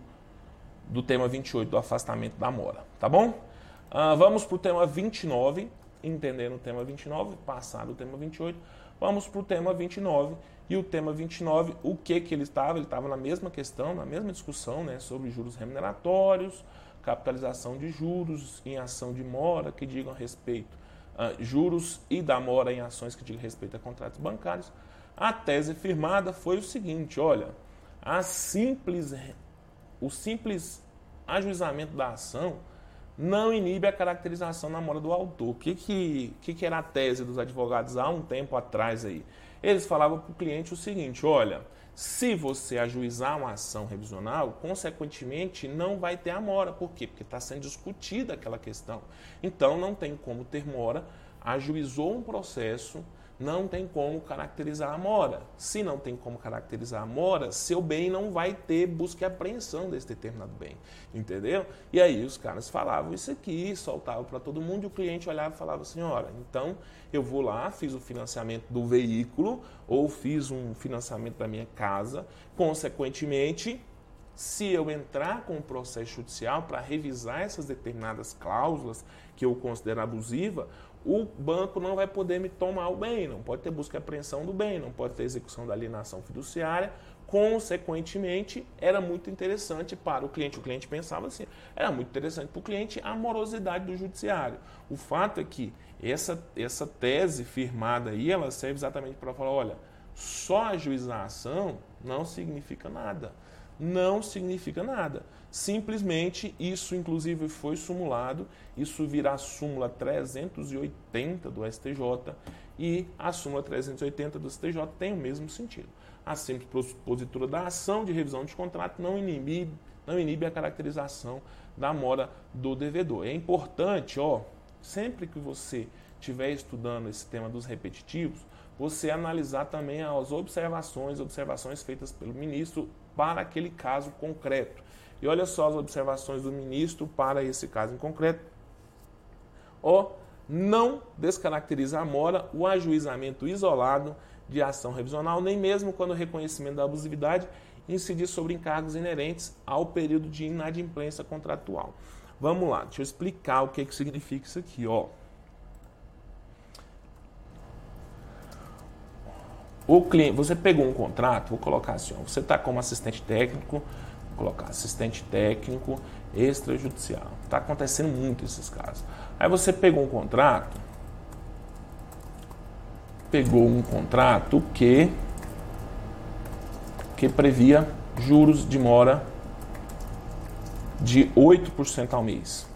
do tema 28, do afastamento da mora, tá bom? Uh, vamos para o tema 29, entendendo o tema 29, passado o tema 28. Vamos para o tema 29. E o tema 29, o que, que ele estava? Ele estava na mesma questão, na mesma discussão né, sobre juros remuneratórios, capitalização de juros em ação de mora que digam a respeito, uh, juros e da mora em ações que digam respeito a contratos bancários. A tese firmada foi o seguinte: olha, a simples, o simples ajuizamento da ação não inibe a caracterização na mora do autor. O que, que, que, que era a tese dos advogados há um tempo atrás aí? Eles falavam para o cliente o seguinte: olha, se você ajuizar uma ação revisional, consequentemente não vai ter a mora. Por quê? Porque está sendo discutida aquela questão. Então não tem como ter mora. Ajuizou um processo, não tem como caracterizar a mora. Se não tem como caracterizar a mora, seu bem não vai ter busca e apreensão desse determinado bem. Entendeu? E aí os caras falavam isso aqui, soltavam para todo mundo e o cliente olhava e falava assim: então eu vou lá, fiz o financiamento do veículo ou fiz um financiamento da minha casa, consequentemente se eu entrar com o processo judicial para revisar essas determinadas cláusulas que eu considero abusiva, o banco não vai poder me tomar o bem, não pode ter busca e apreensão do bem, não pode ter execução da alienação fiduciária. Consequentemente, era muito interessante para o cliente. O cliente pensava assim, era muito interessante para o cliente a morosidade do judiciário. O fato é que essa, essa tese firmada aí, ela serve exatamente para falar, olha, só ajuizar a ação não significa nada não significa nada. Simplesmente isso, inclusive, foi sumulado, isso virá a súmula 380 do STJ e a súmula 380 do STJ tem o mesmo sentido. A simples propositura da ação de revisão de contrato não inibe, não inibe a caracterização da mora do devedor. É importante, ó, sempre que você estiver estudando esse tema dos repetitivos, você analisar também as observações, observações feitas pelo ministro para aquele caso concreto. E olha só as observações do ministro para esse caso em concreto. O não descaracteriza a mora o ajuizamento isolado de ação revisional, nem mesmo quando o reconhecimento da abusividade incidir sobre encargos inerentes ao período de inadimplência contratual. Vamos lá, deixa eu explicar o que, que significa isso aqui. Ó. O cliente, você pegou um contrato, vou colocar assim, ó, você está como assistente técnico, colocar assistente técnico extrajudicial. Está acontecendo muito esses casos. Aí você pegou um contrato, pegou um contrato que que previa juros de mora de 8% ao mês.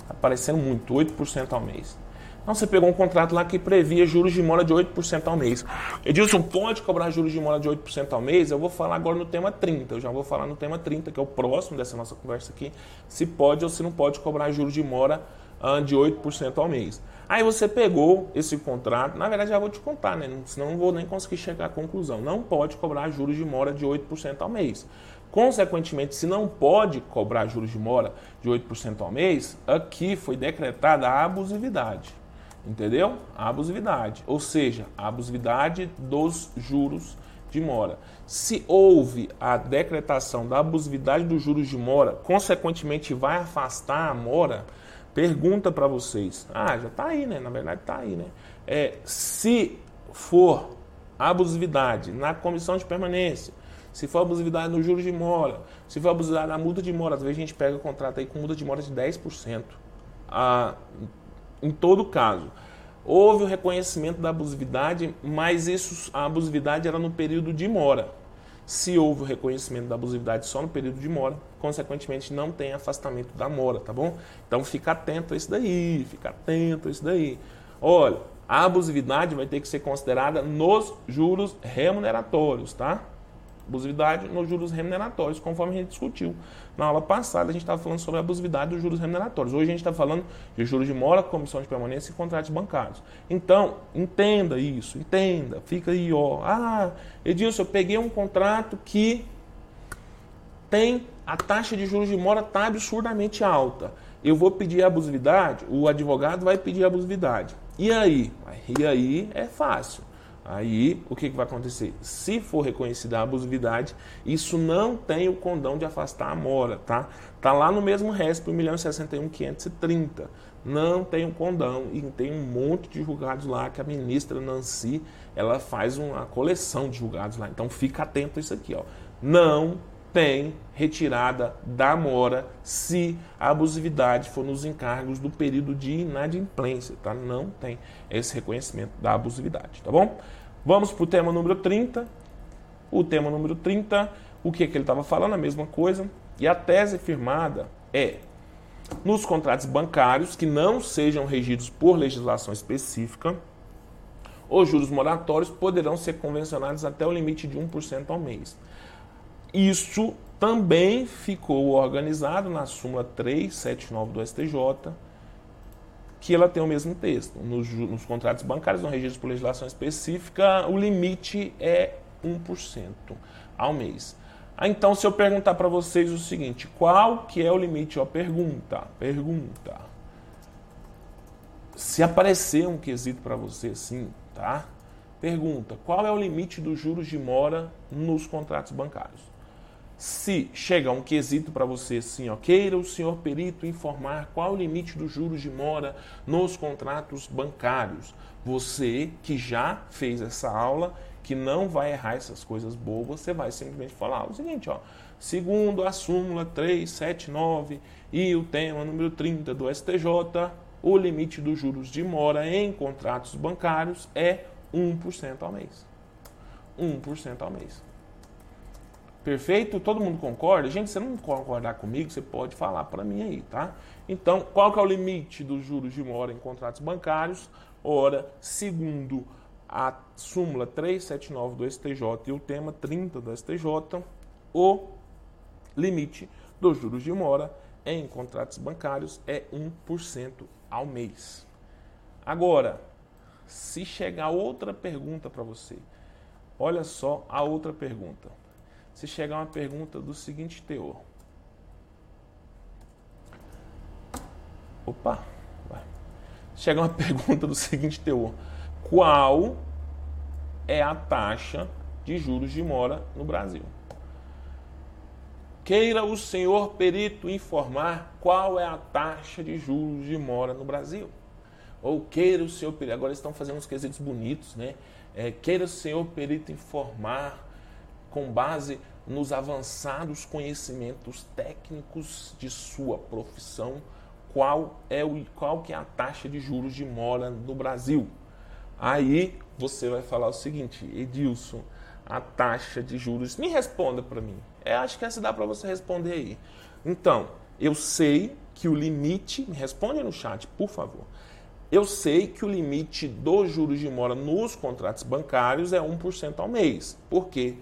Está aparecendo muito, 8% ao mês. Então você pegou um contrato lá que previa juros de mora de 8% ao mês. Edilson, pode cobrar juros de mora de 8% ao mês? Eu vou falar agora no tema 30. Eu já vou falar no tema 30, que é o próximo dessa nossa conversa aqui, se pode ou se não pode cobrar juros de mora uh, de 8% ao mês. Aí você pegou esse contrato, na verdade já vou te contar, né? Senão não vou nem conseguir chegar à conclusão. Não pode cobrar juros de mora de 8% ao mês. Consequentemente, se não pode cobrar juros de mora de 8% ao mês, aqui foi decretada a abusividade. Entendeu? Abusividade. Ou seja, abusividade dos juros de mora. Se houve a decretação da abusividade dos juros de mora, consequentemente vai afastar a mora, pergunta para vocês. Ah, já está aí, né? Na verdade está aí, né? É, se for abusividade na comissão de permanência, se for abusividade no juros de mora, se for abusividade na multa de mora, às vezes a gente pega o contrato aí com multa de mora de 10%. Ah, em todo caso. Houve o reconhecimento da abusividade, mas isso, a abusividade era no período de mora. Se houve o reconhecimento da abusividade só no período de mora, consequentemente não tem afastamento da mora, tá bom? Então fica atento a isso daí, fica atento a isso daí. Olha, a abusividade vai ter que ser considerada nos juros remuneratórios, tá? Abusividade nos juros remuneratórios, conforme a gente discutiu. Na aula passada, a gente estava falando sobre a abusividade dos juros remuneratórios. Hoje a gente está falando de juros de mora, comissão de permanência e contratos bancários. Então, entenda isso, entenda. Fica aí, ó. Ah, Edilson, eu peguei um contrato que tem a taxa de juros de mora está absurdamente alta. Eu vou pedir abusividade, o advogado vai pedir abusividade. E aí? E aí é fácil. Aí, o que, que vai acontecer? Se for reconhecida a abusividade, isso não tem o condão de afastar a mora, tá? Tá lá no mesmo RESP, 1.061.530. Não tem o condão e tem um monte de julgados lá que a ministra Nancy, ela faz uma coleção de julgados lá. Então, fica atento a isso aqui, ó. Não tem retirada da mora se a abusividade for nos encargos do período de inadimplência, tá? Não tem esse reconhecimento da abusividade, tá bom? Vamos para o tema número 30. O tema número 30, o que, que ele estava falando? A mesma coisa. E a tese firmada é: nos contratos bancários que não sejam regidos por legislação específica, os juros moratórios poderão ser convencionados até o limite de 1% ao mês. Isso também ficou organizado na súmula 379 do STJ, que ela tem o mesmo texto. Nos, nos contratos bancários, no registro por legislação específica, o limite é 1% ao mês. Ah, então, se eu perguntar para vocês o seguinte, qual que é o limite? Ó, pergunta, pergunta. Se aparecer um quesito para você assim, tá? Pergunta, qual é o limite dos juros de mora nos contratos bancários? Se chega um quesito para você assim, ó, queira o senhor perito informar qual o limite dos juros de mora nos contratos bancários. Você que já fez essa aula que não vai errar essas coisas bobas, você vai simplesmente falar o seguinte, ó, segundo a súmula 379 e o tema número 30 do STJ, o limite dos juros de mora em contratos bancários é 1% ao mês. 1% ao mês. Perfeito? Todo mundo concorda? Gente, se não concordar comigo, você pode falar para mim aí, tá? Então, qual que é o limite dos juros de mora em contratos bancários? Ora, segundo a súmula 379 do STJ e o tema 30 do STJ, o limite dos juros de mora em contratos bancários é 1% ao mês. Agora, se chegar outra pergunta para você, olha só a outra pergunta. Se chegar uma pergunta do seguinte teor. Opa, vai. Chega uma pergunta do seguinte teor qual é a taxa de juros de mora no Brasil. Queira o senhor perito informar qual é a taxa de juros de mora no Brasil. Ou queira o senhor perito, agora estão fazendo uns quesitos bonitos, né? É, queira o senhor perito informar com base nos avançados conhecimentos técnicos de sua profissão qual é o qual que é a taxa de juros de mora no Brasil. Aí você vai falar o seguinte, Edilson, a taxa de juros. Me responda para mim. É, acho que essa dá para você responder aí. Então, eu sei que o limite. Me responde no chat, por favor. Eu sei que o limite dos juros de mora nos contratos bancários é 1% ao mês. Por quê?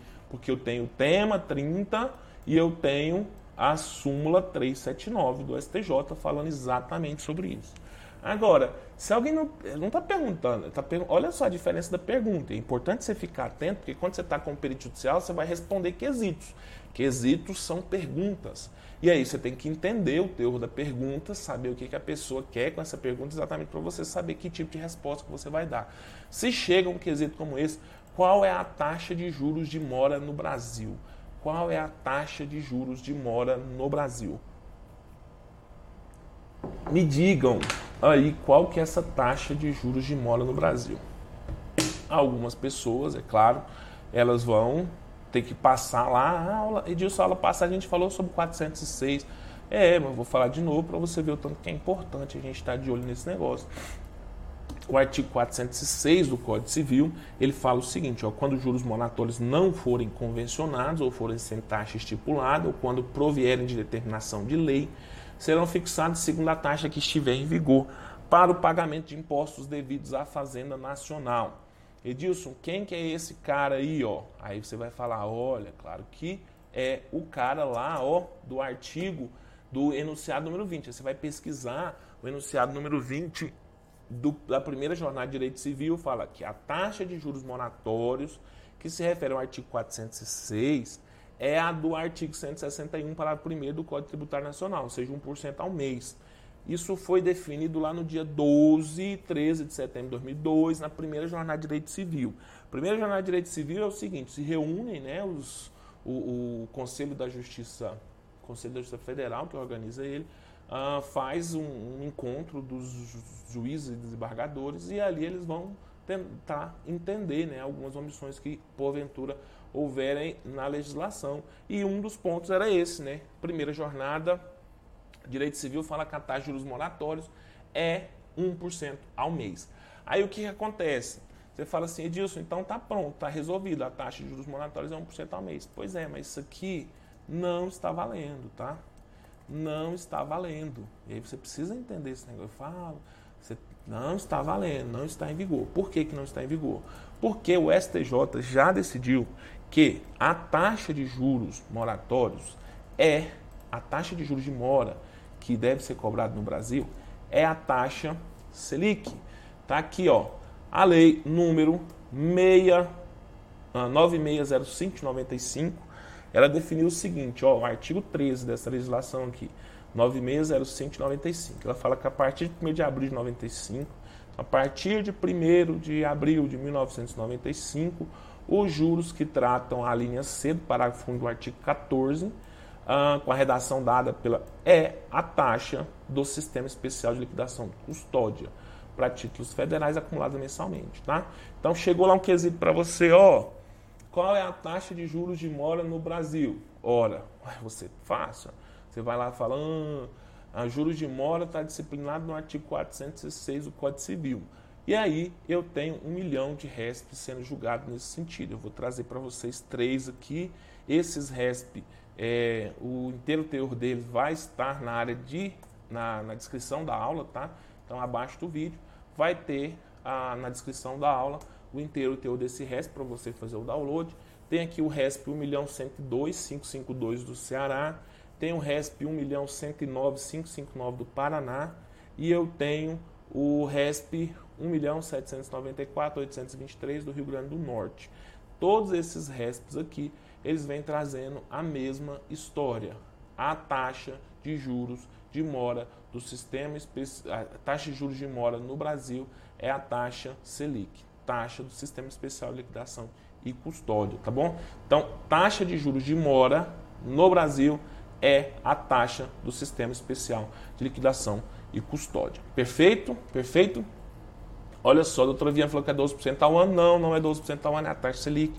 Eu tenho o tema 30 e eu tenho a súmula 379 do STJ falando exatamente sobre isso. Agora, se alguém não está perguntando, tá olha só a diferença da pergunta. É importante você ficar atento, porque quando você está com o perito judicial, você vai responder quesitos. Quesitos são perguntas. E aí você tem que entender o teor da pergunta, saber o que, que a pessoa quer com essa pergunta, exatamente para você saber que tipo de resposta que você vai dar. Se chega um quesito como esse, qual é a taxa de juros de mora no Brasil? Qual é a taxa de juros de mora no Brasil? Me digam aí qual que é essa taxa de juros de mora no Brasil. Algumas pessoas, é claro, elas vão ter que passar lá, aula, Edilson, a aula passada a gente falou sobre 406. É, mas vou falar de novo para você ver o tanto que é importante a gente estar tá de olho nesse negócio. O artigo 406 do Código Civil, ele fala o seguinte, ó, quando os juros moratórios não forem convencionados ou forem sem taxa estipulada, ou quando provierem de determinação de lei, serão fixados segundo a taxa que estiver em vigor para o pagamento de impostos devidos à Fazenda Nacional. Edilson, quem que é esse cara aí, ó? Aí você vai falar, olha, claro que é o cara lá, ó, do artigo do enunciado número 20. Você vai pesquisar o enunciado número 20 do, da primeira jornada de direito civil, fala que a taxa de juros moratórios, que se refere ao artigo 406, é a do artigo 161, parágrafo 1 do Código Tributário Nacional, ou seja, 1% ao mês. Isso foi definido lá no dia 12 e 13 de setembro de 2002, na primeira jornada de direito civil. Primeira jornada de direito civil é o seguinte: se reúnem né, os, o, o Conselho da Justiça, Conselho da Justiça Federal, que organiza ele, uh, faz um, um, encontro dos juízes e desembargadores e ali eles vão tentar entender né, algumas omissões que, porventura, houverem na legislação. E um dos pontos era esse, né? Primeira jornada, direito civil fala que a taxa de juros moratórios é 1% ao mês. Aí o que, acontece? Você fala assim, Edilson, então tá pronto, tá resolvido, a taxa de juros moratórios é 1% ao mês. Pois é, mas isso aqui não está valendo, tá? Não está valendo. E aí você precisa entender esse negócio. Eu falo, você não está valendo, não está em vigor. Por que, que não está em vigor? Porque o STJ já decidiu que a taxa de juros moratórios é a taxa de juros de mora que deve ser cobrada no Brasil é a taxa Selic. Tá aqui, ó, a lei número 6, 960595, ah, ela definiu o seguinte, ó, o artigo 13 dessa legislação aqui, 960595. Ela fala que a partir de 1 de abril de 95, a partir de 1 de abril de 1995, os juros que tratam a linha C do parágrafo 1 do artigo 14, ah, com a redação dada pela é a taxa do Sistema Especial de Liquidação Custódia para títulos federais acumulados mensalmente, tá? Então chegou lá um quesito para você, ó, qual é a taxa de juros de mora no Brasil? Ora, você fácil. Você vai lá falando, ah, a juros de mora está disciplinado no artigo 406 do Código Civil. E aí eu tenho um milhão de RESP sendo julgado nesse sentido. Eu vou trazer para vocês três aqui. Esses RESP, é, o inteiro teor deles vai estar na área de, na, na descrição da aula, tá? Então abaixo do vídeo vai ter a, na descrição da aula o inteiro teor desse RESP para você fazer o download. Tem aqui o RESP 1.102.552 do Ceará, tem o RESP 1.109.559 do Paraná e eu tenho o RESP 1.794.823 do Rio Grande do Norte. Todos esses RESPs aqui, eles vêm trazendo a mesma história. A taxa de juros de mora do sistema a taxa de juros de mora no Brasil é a taxa Selic, taxa do Sistema Especial de Liquidação e Custódia, tá bom? Então, taxa de juros de mora no Brasil é a taxa do Sistema Especial de Liquidação e Custódia. Perfeito? Perfeito? Olha só, a doutora Viana falou que é 12% ao ano. Não, não é 12% ao ano, é a taxa Selic.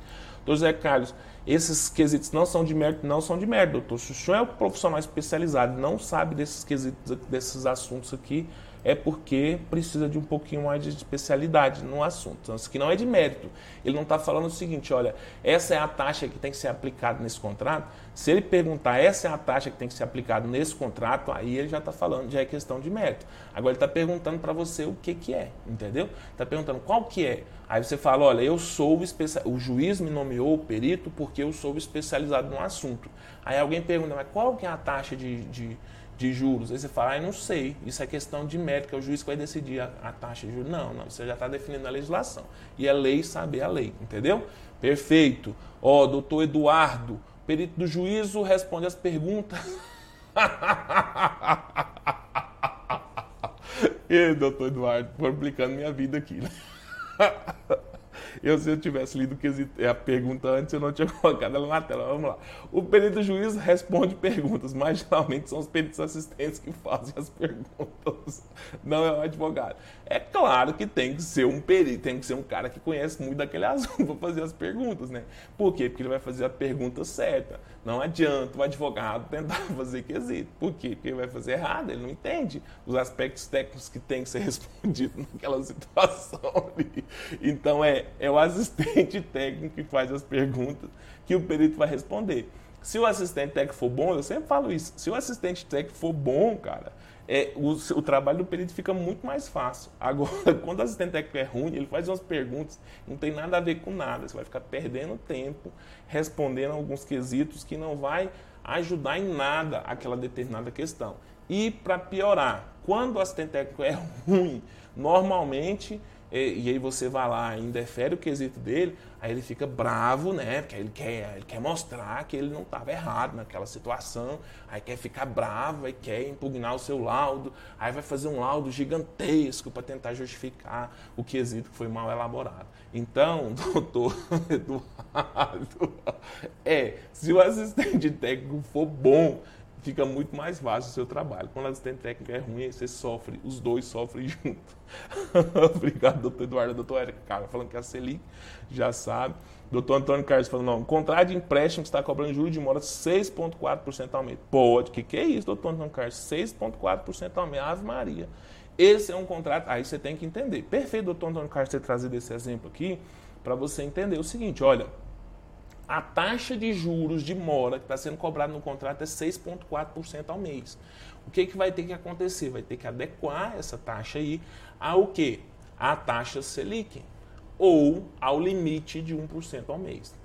Doutor Zé Carlos, esses quesitos não são de mérito, não são de mérito, doutor. Se o senhor é um profissional especializado não sabe desses quesitos, desses assuntos aqui, é porque precisa de um pouquinho mais de especialidade no assunto. Então, isso aqui não é de mérito. Ele não está falando o seguinte, olha, essa é a taxa que tem que ser aplicada nesse contrato. Se ele perguntar essa é a taxa que tem que ser aplicada nesse contrato, aí ele já está falando, já é questão de mérito. Agora ele está perguntando para você o que, que é, entendeu? Está perguntando qual que é. Aí você fala, olha, eu sou o especial, o juiz me nomeou o perito porque eu sou especializado no assunto. Aí alguém pergunta, mas qual que é a taxa de, de de juros. Aí você fala, ah, não sei, isso é questão de mérito, é o juiz que vai decidir a, a taxa de juros. Não, não, você já está definindo a legislação. E é lei saber a lei, entendeu? Perfeito. Ó, oh, doutor Eduardo, perito do juízo responde as perguntas. e doutor Eduardo, complicando minha vida aqui. Eu, se eu tivesse lido a pergunta antes, eu não tinha colocado ela na tela. Vamos lá. O perito juiz responde perguntas, mas geralmente são os peritos assistentes que fazem as perguntas, não é o advogado. É claro que tem que ser um perito, tem que ser um cara que conhece muito daquele assunto para fazer as perguntas, né? Por quê? Porque ele vai fazer a pergunta certa. Não adianta o advogado tentar fazer quesito. Por quê? Porque ele vai fazer errado, ele não entende os aspectos técnicos que tem que ser respondido naquela situação ali. Então é, é o assistente técnico que faz as perguntas que o perito vai responder. Se o assistente técnico for bom, eu sempre falo isso, se o assistente técnico for bom, cara, é, o, o, trabalho do perito fica muito mais fácil. Agora, quando o assistente técnico é ruim, ele faz umas perguntas, não tem nada a ver com nada. Você vai ficar perdendo tempo respondendo alguns quesitos que não vai ajudar em nada aquela determinada questão. E para piorar, quando o assistente técnico é ruim, normalmente e, e, aí você vai lá e indefere o quesito dele, aí ele fica bravo, né? Porque ele quer, ele quer mostrar que ele não estava errado naquela situação, aí quer ficar bravo, aí quer impugnar o seu laudo, aí vai fazer um laudo gigantesco para tentar justificar o quesito que foi mal elaborado. Então, doutor Eduardo, é, se o assistente técnico for bom, fica muito mais fácil o seu trabalho. Quando a assistente técnica é ruim, você sofre, os dois sofrem junto. Obrigado, doutor Eduardo, doutor Érica Cara, falando que a Selic já sabe. Doutor Antônio Carlos falando, não, contrato de empréstimo está cobrando juros de mora 6,4% aumento. Pode, o que, que é isso, doutor Antônio Carlos? 6,4% aumento, Ave Maria. Esse é um contrato, aí você tem que entender. Perfeito, doutor Antônio Carlos, ter trazido esse exemplo aqui, para você entender o seguinte, olha, a taxa de juros de mora que está sendo cobrada no contrato é 6,4% ao mês. O que, que vai ter que acontecer? Vai ter que adequar essa taxa aí ao que? A taxa Selic ou ao limite de 1% ao mês.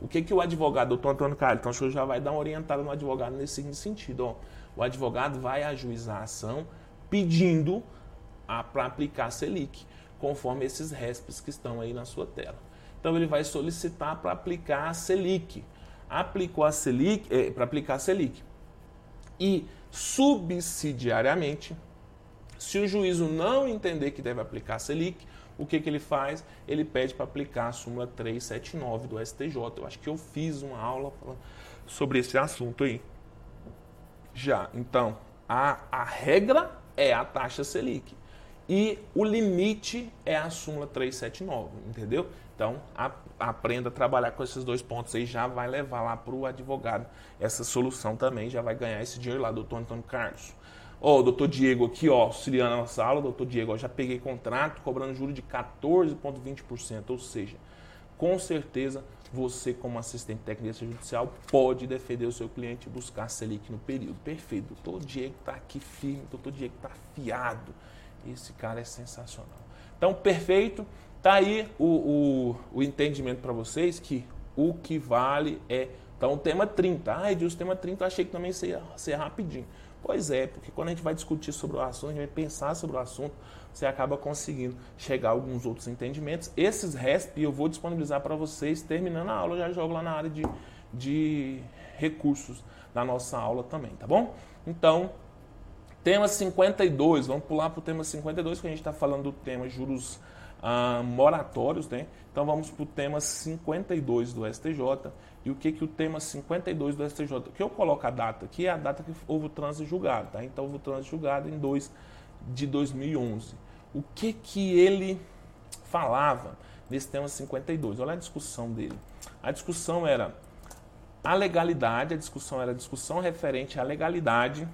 O que, que o advogado, doutor Antônio Carlos, então já vai dar uma orientada no advogado nesse sentido. Ó. O advogado vai ajuizar a ação pedindo para aplicar Selic, conforme esses RESPs que estão aí na sua tela. Então ele vai solicitar para aplicar a Selic. Aplicou a Selic, é, para aplicar a Selic. E subsidiariamente, se o juízo não entender que deve aplicar a Selic, o que, que ele faz? Ele pede para aplicar a súmula 379 do STJ. Eu acho que eu fiz uma aula sobre esse assunto aí. Já, então, a, a regra é a taxa Selic. E o limite é a súmula 379, entendeu? Então, a, aprenda a trabalhar com esses dois pontos aí, já vai levar lá para o advogado essa solução também, já vai ganhar esse dinheiro lá, doutor Antônio Carlos. Ó, o doutor Diego aqui, ó, auxiliando a nossa aula, doutor Diego, ó, já peguei contrato cobrando juro de 14,20%, ou seja, com certeza você, como assistente técnico judicial, pode defender o seu cliente e buscar Selic no período. Perfeito. Doutor Diego está aqui firme, doutor Diego está afiado. Esse cara é sensacional. Então, perfeito. Tá aí o, o, o entendimento para vocês que o que vale é. Então, o tema 30. Ah, Edilson, o tema 30 eu achei que também ia ser rapidinho. Pois é, porque quando a gente vai discutir sobre o assunto, a gente vai pensar sobre o assunto, você acaba conseguindo chegar a alguns outros entendimentos. Esses RESP eu vou disponibilizar para vocês, terminando a aula, eu já jogo lá na área de, de recursos da nossa aula também, tá bom? Então, tema 52, vamos pular para o tema 52, que a gente está falando do tema juros ah, moratórios, né? Então vamos para o tema 52 do STJ. E o que, que o tema 52 do STJ? Que eu coloco a data aqui é a data que houve o trânsito julgado, tá? Então houve o trânsito julgado em 2 de 2011. O que que ele falava nesse tema 52? Olha a discussão dele. A discussão era a legalidade, a discussão era a discussão referente à legalidade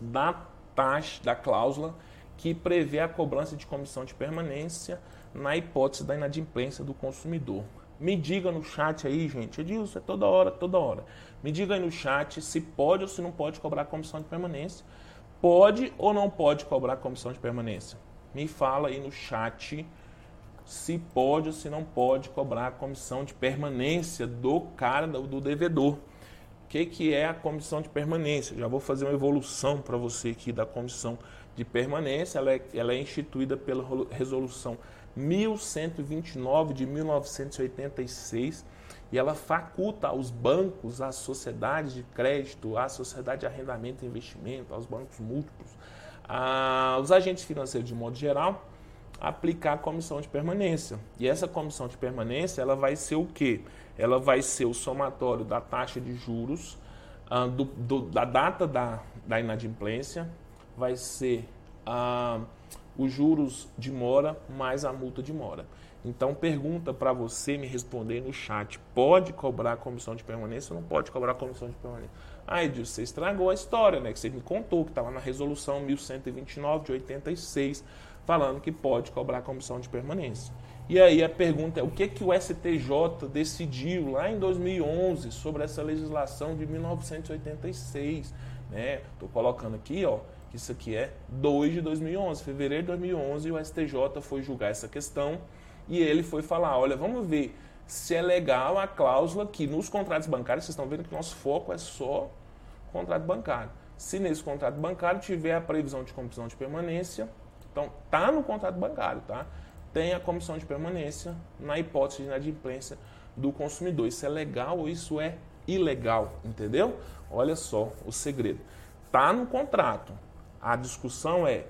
da taxa, da cláusula que prevê a cobrança de comissão de permanência na hipótese da inadimplência do consumidor. Me diga no chat aí, gente. Edilson, é toda hora, toda hora. Me diga aí no chat se pode ou se não pode cobrar comissão de permanência. Pode ou não pode cobrar comissão de permanência? Me fala aí no chat se pode ou se não pode cobrar comissão de permanência do cara, do devedor. O que, que é a comissão de permanência? Já vou fazer uma evolução para você aqui da comissão de permanência. Ela é, ela é instituída pela resolução 1129 de 1986 e ela faculta aos bancos, às sociedades de crédito, à sociedade de arrendamento e investimento, aos bancos múltiplos, aos agentes financeiros de modo geral, aplicar a comissão de permanência. E essa comissão de permanência, ela vai ser o quê? Ela vai ser o somatório da taxa de juros, uh, do, do, da data da, da inadimplência, vai ser uh, os juros de mora mais a multa de mora. Então pergunta para você me responder no chat, pode cobrar comissão de permanência ou não pode cobrar comissão de permanência? Ah, Edilson, você estragou a história, né? Que você me contou que estava na resolução 1129 de 86, falando que pode cobrar comissão de permanência. E aí a pergunta é, o que, que o STJ decidiu lá em 2011 sobre essa legislação de 1986? Estou né? colocando aqui, ó, que isso aqui é 2 de 2011, fevereiro de 2011, o STJ foi julgar essa questão e ele foi falar, olha, vamos ver se é legal a cláusula que nos contratos bancários, vocês estão vendo que nosso foco é só contrato bancário. Se nesse contrato bancário tiver a previsão de comissão de permanência, então tá no contrato bancário, tá? Tem a comissão de permanência na hipótese de inadimplência do consumidor. Isso é legal ou isso é ilegal, entendeu? Olha só o segredo. Tá no contrato, a discussão é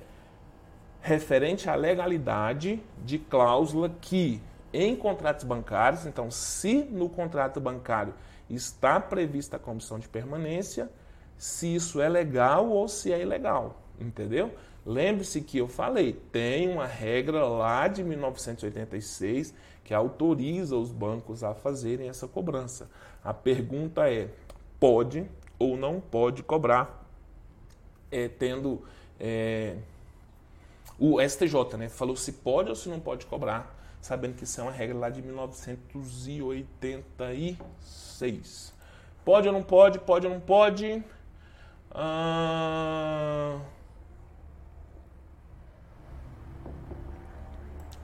referente à legalidade de cláusula que em contratos bancários, então se no contrato bancário está prevista a comissão de permanência, se isso é legal ou se é ilegal, entendeu? Lembre-se que eu falei, tem uma regra lá de 1986 que autoriza os bancos a fazerem essa cobrança. A pergunta é: pode ou não pode cobrar é, tendo é, o STJ, né? Falou se pode ou se não pode cobrar, sabendo que isso é uma regra lá de 1986. Pode ou não pode? Pode ou não pode? Ah...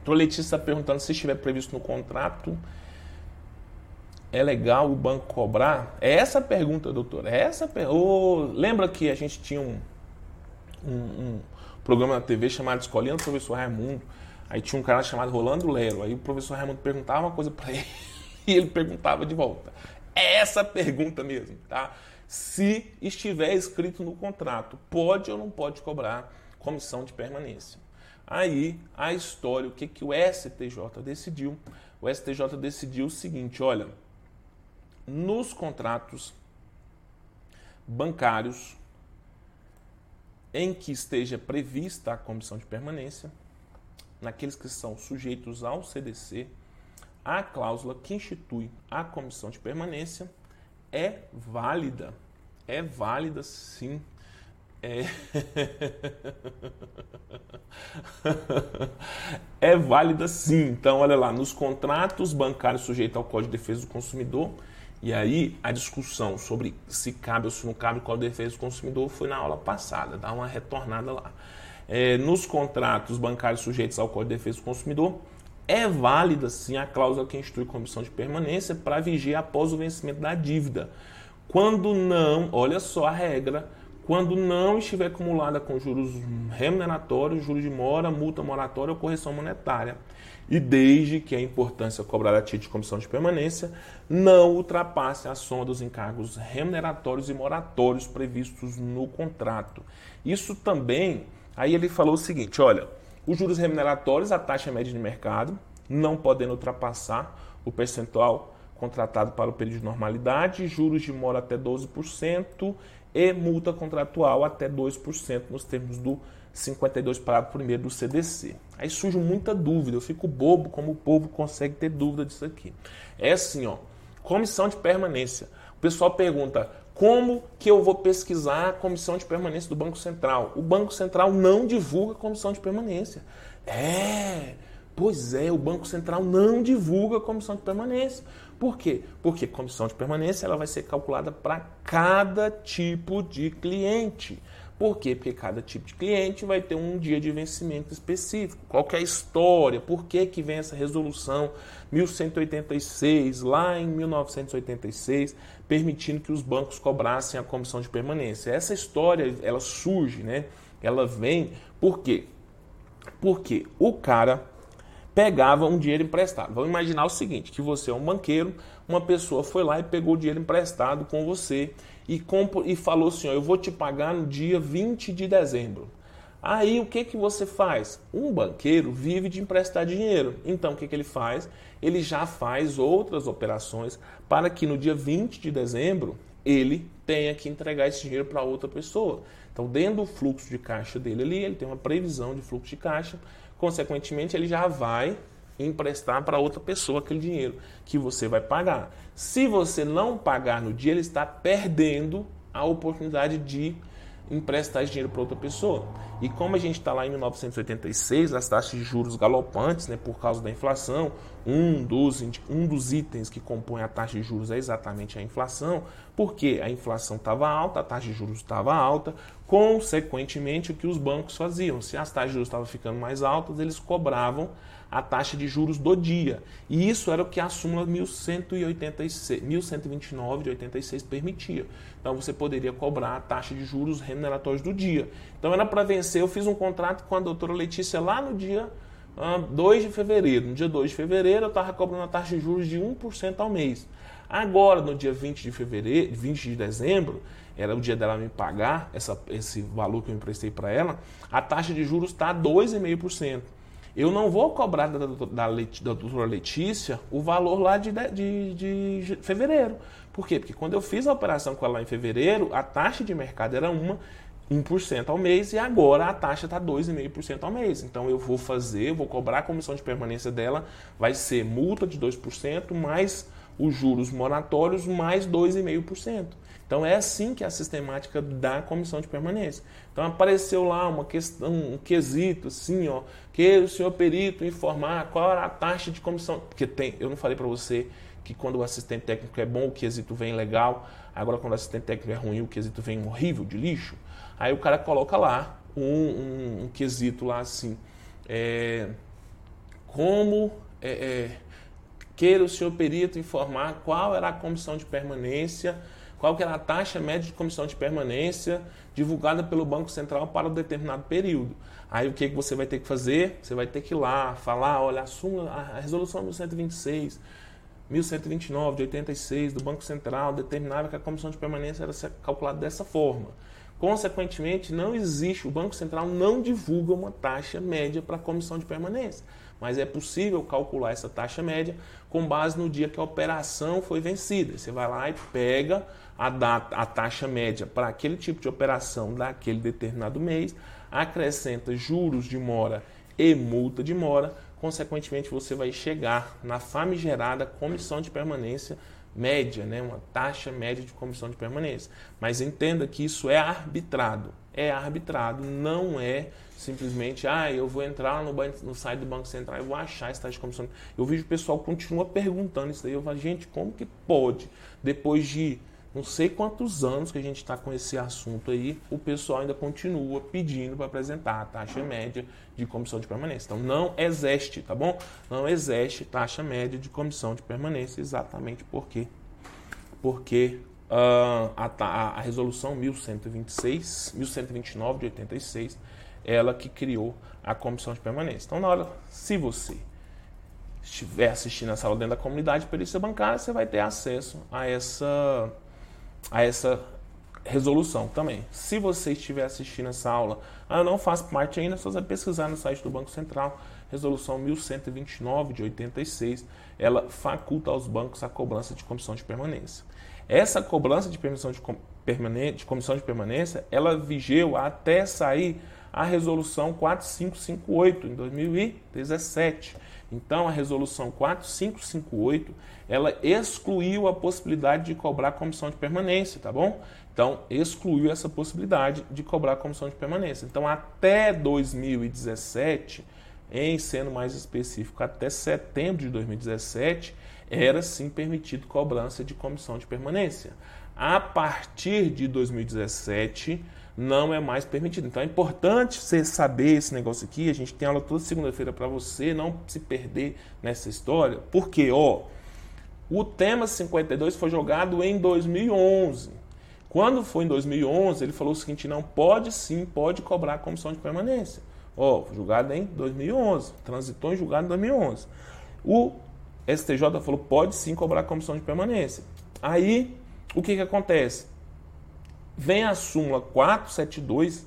O Letícia está perguntando se estiver previsto no contrato é legal o banco cobrar? É essa a pergunta, doutor. É essa per... oh, lembra que a gente tinha um, um, um programa na TV chamado Escolinha do Professor Raimundo. Aí tinha um cara chamado Rolando Lero. Aí o professor Raimundo perguntava uma coisa para ele e ele perguntava de volta. É essa pergunta mesmo, tá? Se estiver escrito no contrato, pode ou não pode cobrar comissão de permanência. Aí a história, o que, que o STJ decidiu? O STJ decidiu o seguinte: olha, nos contratos bancários em que esteja prevista a comissão de permanência, naqueles que são sujeitos ao CDC, a cláusula que institui a comissão de permanência é válida. É válida sim. É... é válida sim. Então, olha lá, nos contratos bancários sujeitos ao Código de Defesa do Consumidor, e aí a discussão sobre se cabe ou se não cabe o Código de Defesa do Consumidor foi na aula passada, dá uma retornada lá. É, nos contratos bancários sujeitos ao Código de Defesa do Consumidor, é válida sim a cláusula que institui comissão de permanência para vigiar após o vencimento da dívida. Quando não, olha só a regra, quando não estiver acumulada com juros remuneratórios, juros de mora, multa moratória ou correção monetária e desde que a importância cobrada a título de comissão de permanência não ultrapasse a soma dos encargos remuneratórios e moratórios previstos no contrato. Isso também, aí ele falou o seguinte, olha, os juros remuneratórios, a taxa média de mercado, não podendo ultrapassar o percentual contratado para o período de normalidade, juros de mora até 12% e multa contratual até 2% nos termos do 52 parágrafo 1 do CDC. Aí surge muita dúvida, eu fico bobo como o povo consegue ter dúvida disso aqui. É assim, ó, comissão de permanência. O pessoal pergunta, como que eu vou pesquisar a comissão de permanência do Banco Central? O Banco Central não divulga a comissão de permanência. É, pois é, o Banco Central não divulga a comissão de permanência. Por quê? Porque comissão de permanência ela vai ser calculada para cada tipo de cliente. Por quê? Porque cada tipo de cliente vai ter um dia de vencimento específico. Qual é a história? Por que, que vem essa resolução 1186, lá em 1986, permitindo que os bancos cobrassem a comissão de permanência? Essa história, ela surge, né? Ela vem por quê? Porque o cara pegava um dinheiro emprestado. Vamos imaginar o seguinte, que você é um banqueiro, uma pessoa foi lá e pegou o dinheiro emprestado com você e, e falou assim: ó, eu vou te pagar no dia 20 de dezembro. Aí o que, que você faz? Um banqueiro vive de emprestar dinheiro. Então o que, que ele faz? Ele já faz outras operações para que no dia 20 de dezembro ele tenha que entregar esse dinheiro para outra pessoa. Então, dentro do fluxo de caixa dele ali, ele tem uma previsão de fluxo de caixa, consequentemente, ele já vai emprestar para outra pessoa aquele dinheiro que você vai pagar. Se você não pagar no dia, ele está perdendo a oportunidade de emprestar esse dinheiro para outra pessoa. E como a gente está lá em 1986, as taxas de juros galopantes, né, por causa da inflação, um dos, um dos itens que compõe a taxa de juros é exatamente a inflação, porque a inflação estava alta, a taxa de juros estava alta, consequentemente o que os bancos faziam? Se as taxas de juros estavam ficando mais altas, eles cobravam a taxa de juros do dia. E isso era o que a súmula 1186, 1129 de 86 permitia. Então você poderia cobrar a taxa de juros remuneratórios do dia. Então era para vencer, eu fiz um contrato com a doutora Letícia lá no dia 2 de fevereiro. No dia 2 de fevereiro eu estava cobrando a taxa de juros de 1% ao mês. Agora, no dia 20 de fevereiro, 20 de dezembro, era o dia dela me pagar essa, esse valor que eu emprestei para ela, a taxa de juros está 2,5%. Eu não vou cobrar da, da, da, doutora Letícia o valor lá de, de, de, fevereiro. Por quê? Porque quando eu fiz a operação com ela em fevereiro, a taxa de mercado era uma 1% ao mês e agora a taxa está 2,5% ao mês. Então eu vou fazer, vou cobrar a comissão de permanência dela, vai ser multa de 2% mais os juros moratórios mais 2,5%. Então é assim que é a sistemática da comissão de permanência. Então apareceu lá uma questão, um quesito assim, ó, que o senhor perito informar qual era a taxa de comissão, porque tem, eu não falei para você que quando o assistente técnico é bom, o quesito vem legal, agora quando o assistente técnico é ruim, o quesito vem horrível, de lixo. Aí o cara coloca lá um, um, um quesito lá assim, é, como é, é, queira o senhor perito informar qual era a comissão de permanência qual que era a taxa média de comissão de permanência divulgada pelo Banco Central para um determinado período. Aí o que, que você vai ter que fazer? Você vai ter que ir lá, falar, olha, a, súmula, a resolução 1126, 1129 de 86 do Banco Central determinava que a comissão de permanência era calculada dessa forma. Consequentemente, não existe, o Banco Central não divulga uma taxa média para a comissão de permanência mas é possível calcular essa taxa média com base no dia que a operação foi vencida. Você vai lá e pega a, data, a taxa média para aquele tipo de operação daquele determinado mês, acrescenta juros de mora e multa de mora, consequentemente você vai chegar na famigerada comissão de permanência média, né, uma taxa média de comissão de permanência. Mas entenda que isso é arbitrado. É arbitrado, não é simplesmente, ah, eu vou entrar no, no site do Banco Central e vou achar esse taxa de comissão. Eu vejo o pessoal continua perguntando isso daí. Eu falo, gente, como que pode, depois de não sei quantos anos que a gente está com esse assunto aí, o pessoal ainda continua pedindo para apresentar a taxa média de comissão de permanência. Então não existe, tá bom? Não existe taxa média de comissão de permanência, exatamente porque porque uh, a, a, a, resolução 1126, 1129 de 86, ela que criou a comissão de permanência. Então na hora, se você estiver assistindo essa aula dentro da comunidade de perícia bancária, você vai ter acesso a essa a essa resolução também. Se você estiver assistindo essa aula, ah, não faz parte ainda, só vai pesquisar no site do Banco Central, resolução 1129 de 86, ela faculta aos bancos a cobrança de comissão de permanência. Essa cobrança de permissão de, de comissão de permanência, ela vigeu até sair a resolução 4558 em 2017. Então, a resolução 4558, ela excluiu a possibilidade de cobrar comissão de permanência, tá bom? Então, excluiu essa possibilidade de cobrar comissão de permanência. Então, até 2017, em sendo mais específico, até setembro de 2017, era sim permitido cobrança de comissão de permanência. A partir de 2017, não é mais permitido. Então é importante você saber esse negócio aqui. A gente tem aula toda segunda-feira para você não se perder nessa história. Porque, ó, o tema 52 foi jogado em 2011. Quando foi em 2011, ele falou o seguinte: não pode sim, pode cobrar a comissão de permanência. Ó, julgado em 2011, transitou em julgado em 2011. O STJ falou: pode sim cobrar a comissão de permanência. Aí, o que, que acontece? Vem a súmula 472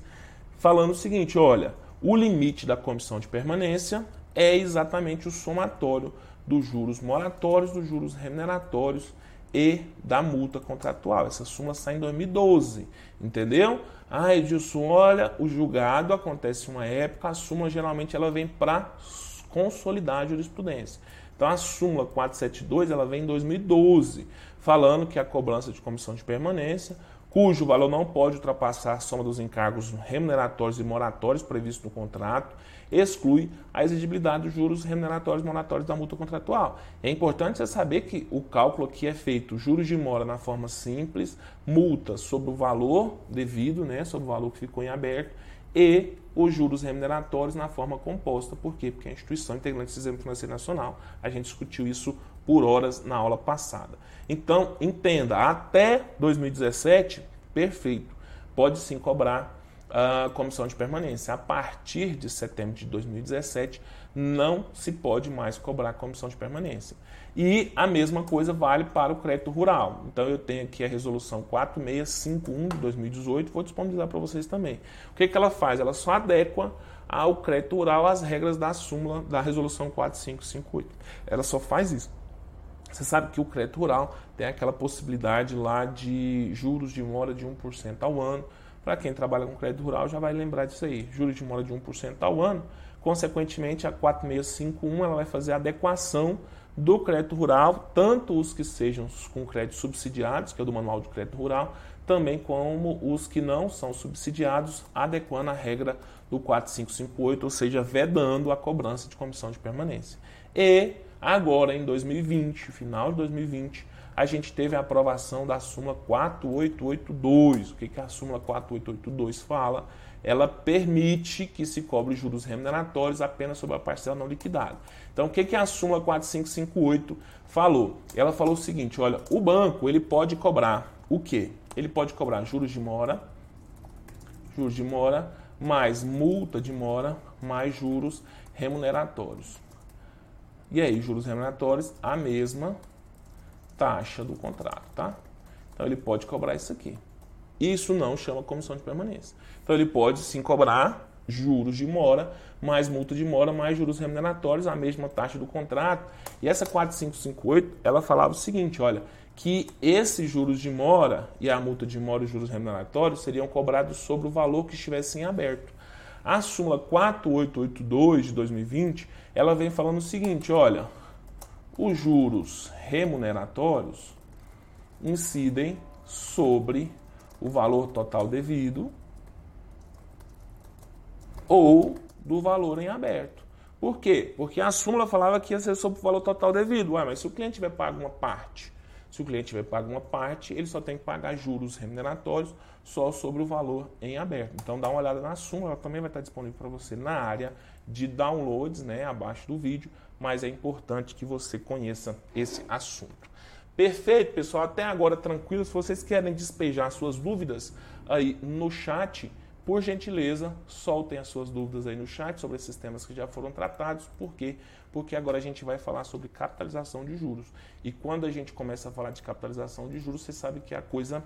falando o seguinte: olha, o limite da comissão de permanência é exatamente o somatório dos juros moratórios, dos juros remuneratórios e da multa contratual. Essa súmula sai em 2012, entendeu? Ah, Edilson, olha, o julgado acontece uma época, a súmula geralmente ela vem para consolidar a jurisprudência. Então a súmula 472 ela vem em 2012, falando que a cobrança de comissão de permanência cujo valor não pode ultrapassar a soma dos encargos remuneratórios e moratórios previstos no contrato, exclui a exigibilidade dos juros remuneratórios e moratórios da multa contratual. É importante você saber que o cálculo aqui é feito juros de mora na forma simples, multa sobre o valor devido, né, sobre o valor que ficou em aberto, e os juros remuneratórios na forma composta. Por quê? Porque a instituição integrante do Sistema Financeiro Nacional, a gente discutiu isso por horas na aula passada. Então, entenda, até 2017, perfeito, pode sim cobrar a comissão de permanência. A partir de setembro de 2017, não se pode mais cobrar comissão de permanência. E a mesma coisa vale para o crédito rural. Então eu tenho aqui a resolução 4651 de 2018, vou disponibilizar para vocês também. O que, que ela faz? Ela só adequa ao crédito rural as regras da súmula da resolução 4558. Ela só faz isso. Você sabe que o crédito rural tem aquela possibilidade lá de juros de mora de 1% ao ano. Para quem trabalha com crédito rural já vai lembrar disso aí. Juros de mora de 1% ao ano. Consequentemente, a 4651 ela vai fazer a adequação do crédito rural, tanto os que sejam com créditos subsidiados, que é do Manual de Crédito Rural, também como os que não são subsidiados, adequando a regra do 4558, ou seja, vedando a cobrança de comissão de permanência. E Agora, em 2020, final de 2020, a gente teve a aprovação da súmula 4882. O que, que a súmula 4882 fala? Ela permite que se cobre juros remuneratórios apenas sobre a parcela não liquidada. Então, o que, que a súmula 4558 falou? Ela falou o seguinte: olha, o banco ele pode cobrar o que? Ele pode cobrar juros de mora, juros de mora, mais multa de mora, mais juros remuneratórios. E aí, juros remuneratórios, a mesma taxa do contrato, tá? Então ele pode cobrar isso aqui. Isso não chama comissão de permanência. Então ele pode sim cobrar juros de mora, mais multa de mora, mais juros remuneratórios, a mesma taxa do contrato. E essa 4558, ela falava o seguinte, olha, que esses juros de mora e a multa de mora e os juros remuneratórios seriam cobrados sobre o valor que estivesse em aberto. A súmula 4882 de 2020, ela vem falando o seguinte, olha, os juros remuneratórios incidem sobre o valor total devido ou do valor em aberto. Por quê? Porque a súmula falava que ia ser sobre o valor total devido. Ué, mas se o cliente tiver pago uma parte, se o cliente tiver pago uma parte, ele só tem que pagar juros remuneratórios só sobre o valor em aberto. Então dá uma olhada na súmula, ela também vai estar disponível para você na área de downloads, né, abaixo do vídeo, mas é importante que você conheça esse assunto. Perfeito, pessoal. Até agora tranquilo. Se vocês querem despejar suas dúvidas aí no chat, por gentileza, soltem as suas dúvidas aí no chat sobre esses temas que já foram tratados. Por quê? Porque agora a gente vai falar sobre capitalização de juros. E quando a gente começa a falar de capitalização de juros, você sabe que a coisa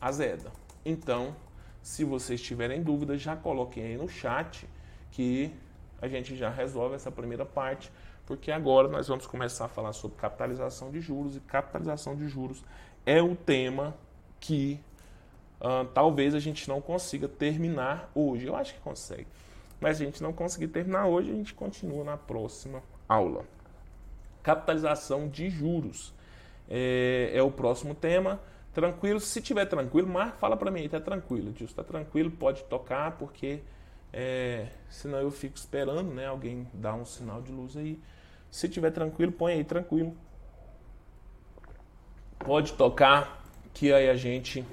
azeda. Então, se vocês tiverem dúvidas, já coloquem aí no chat que a gente já resolve essa primeira parte, porque agora nós vamos começar a falar sobre capitalização de juros e capitalização de juros é o tema que uh, talvez a gente não consiga terminar hoje. Eu acho que consegue. Mas a gente não conseguir terminar hoje, a gente continua na próxima aula. Capitalização de juros é, é o próximo tema. Tranquilo, se tiver tranquilo, Marco, fala para mim, tá tranquilo, tio, tá tranquilo, pode tocar, porque é, senão eu fico esperando, né? Alguém dar um sinal de luz aí. Se tiver tranquilo, põe aí tranquilo. Pode tocar, que aí a gente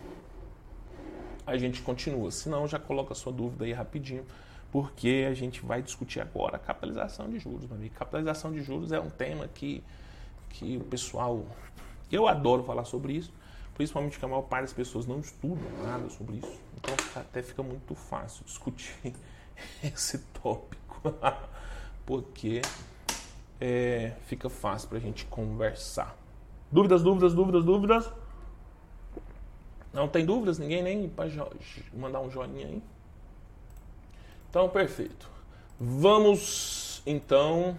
a gente continua. Se não, já coloca a sua dúvida aí rapidinho, porque a gente vai discutir agora a capitalização de juros, meu amigo. Capitalização de juros é um tema que, que o pessoal. Eu adoro falar sobre isso, principalmente que a maior parte das pessoas não estudam nada sobre isso. Então até fica muito fácil discutir esse tópico, porque é, fica fácil para a gente conversar. Dúvidas, dúvidas, dúvidas, dúvidas? Não tem dúvidas? Ninguém nem para mandar um joinha aí? Então, perfeito. Vamos então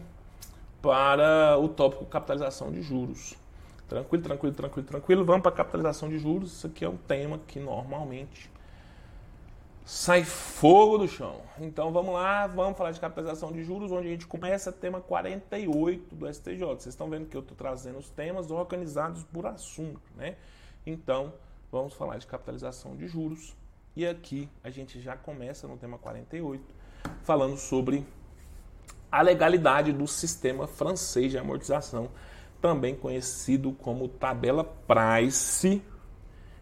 para o tópico capitalização de juros. Tranquilo, tranquilo, tranquilo, tranquilo. Vamos para capitalização de juros. Isso aqui é um tema que normalmente sai fogo do chão. Então vamos lá, vamos falar de capitalização de juros, onde a gente começa tema 48 do STJ. Vocês estão vendo que eu estou trazendo os temas organizados por assunto, né? Então, vamos falar de capitalização de juros. E aqui a gente já começa no tema 48, falando sobre a legalidade do sistema francês de amortização, também conhecido como tabela Price,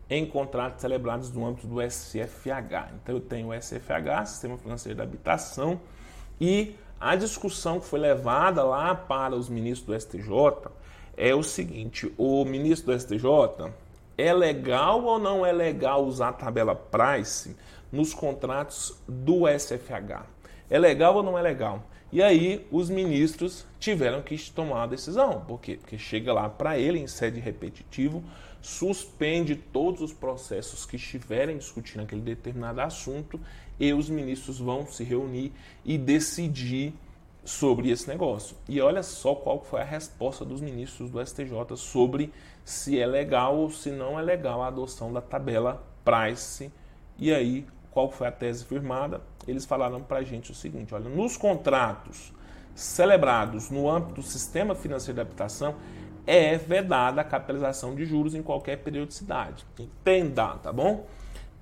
em contratos celebrados no âmbito do SFH. Então eu tenho o SFH, Sistema Financeiro da Habitação, e a discussão que foi levada lá para os ministros do STJ é o seguinte: o ministro do STJ é legal ou não é legal usar a tabela price nos contratos do SFH? É legal ou não é legal? E aí os ministros tiveram que tomar a decisão. Por quê? Porque chega lá para ele em sede repetitivo, suspende todos os processos que estiverem discutindo aquele determinado assunto e os ministros vão se reunir e decidir sobre esse negócio. E olha só qual foi a resposta dos ministros do STJ sobre se é legal ou se não é legal a adoção da tabela Price. E aí, qual foi a tese firmada? Eles falaram para a gente o seguinte: olha, nos contratos celebrados no âmbito do sistema financeiro de habitação, é vedada a capitalização de juros em qualquer periodicidade. Entenda, tá bom?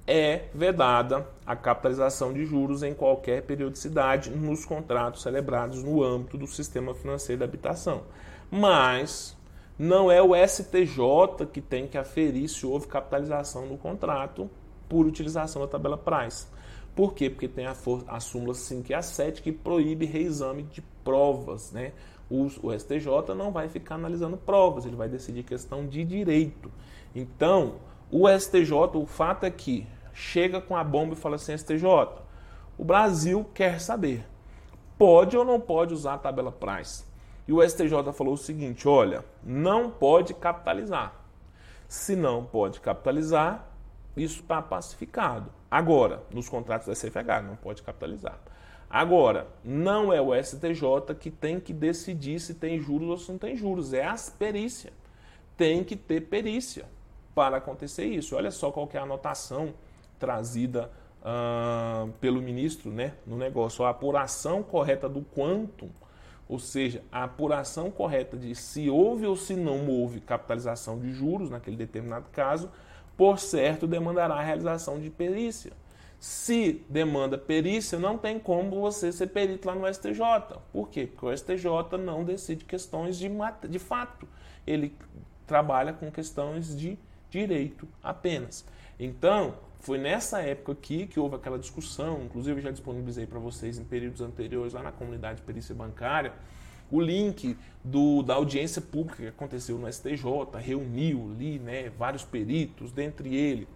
é vedada a capitalização de juros em qualquer periodicidade nos contratos celebrados no âmbito do sistema financeiro da habitação. Mas não é o STJ que tem que aferir se houve capitalização no contrato por utilização da tabela Price. Por quê? Porque tem a, a súmula 5 e a 7 que proíbe reexame de provas. Né? O, STJ não vai ficar analisando provas, ele vai decidir questão de direito. Então, o STJ, o fato é que chega com a bomba e fala assim: STJ, o Brasil quer saber, pode ou não pode usar a tabela Price? E o STJ falou o seguinte: olha, não pode capitalizar. Se não pode capitalizar, isso está pacificado. Agora, nos contratos da CFH, não pode capitalizar. Agora, não é o STJ que tem que decidir se tem juros ou se não tem juros, é a perícia. Tem que ter perícia para acontecer isso. Olha só qual é a anotação trazida uh, pelo ministro né, no negócio. A apuração correta do quantum, ou seja, a apuração correta de se houve ou se não houve capitalização de juros naquele determinado caso, por certo demandará a realização de perícia. Se demanda perícia, não tem como você ser perito lá no STJ. Por quê? Porque o STJ não decide questões de, de fato. Ele trabalha com questões de direito apenas. Então, foi nessa época aqui que houve aquela discussão, inclusive eu já disponibilizei para vocês em períodos anteriores lá na comunidade de perícia bancária, o link do, da audiência pública que aconteceu no STJ, reuniu ali né, vários peritos, dentre eles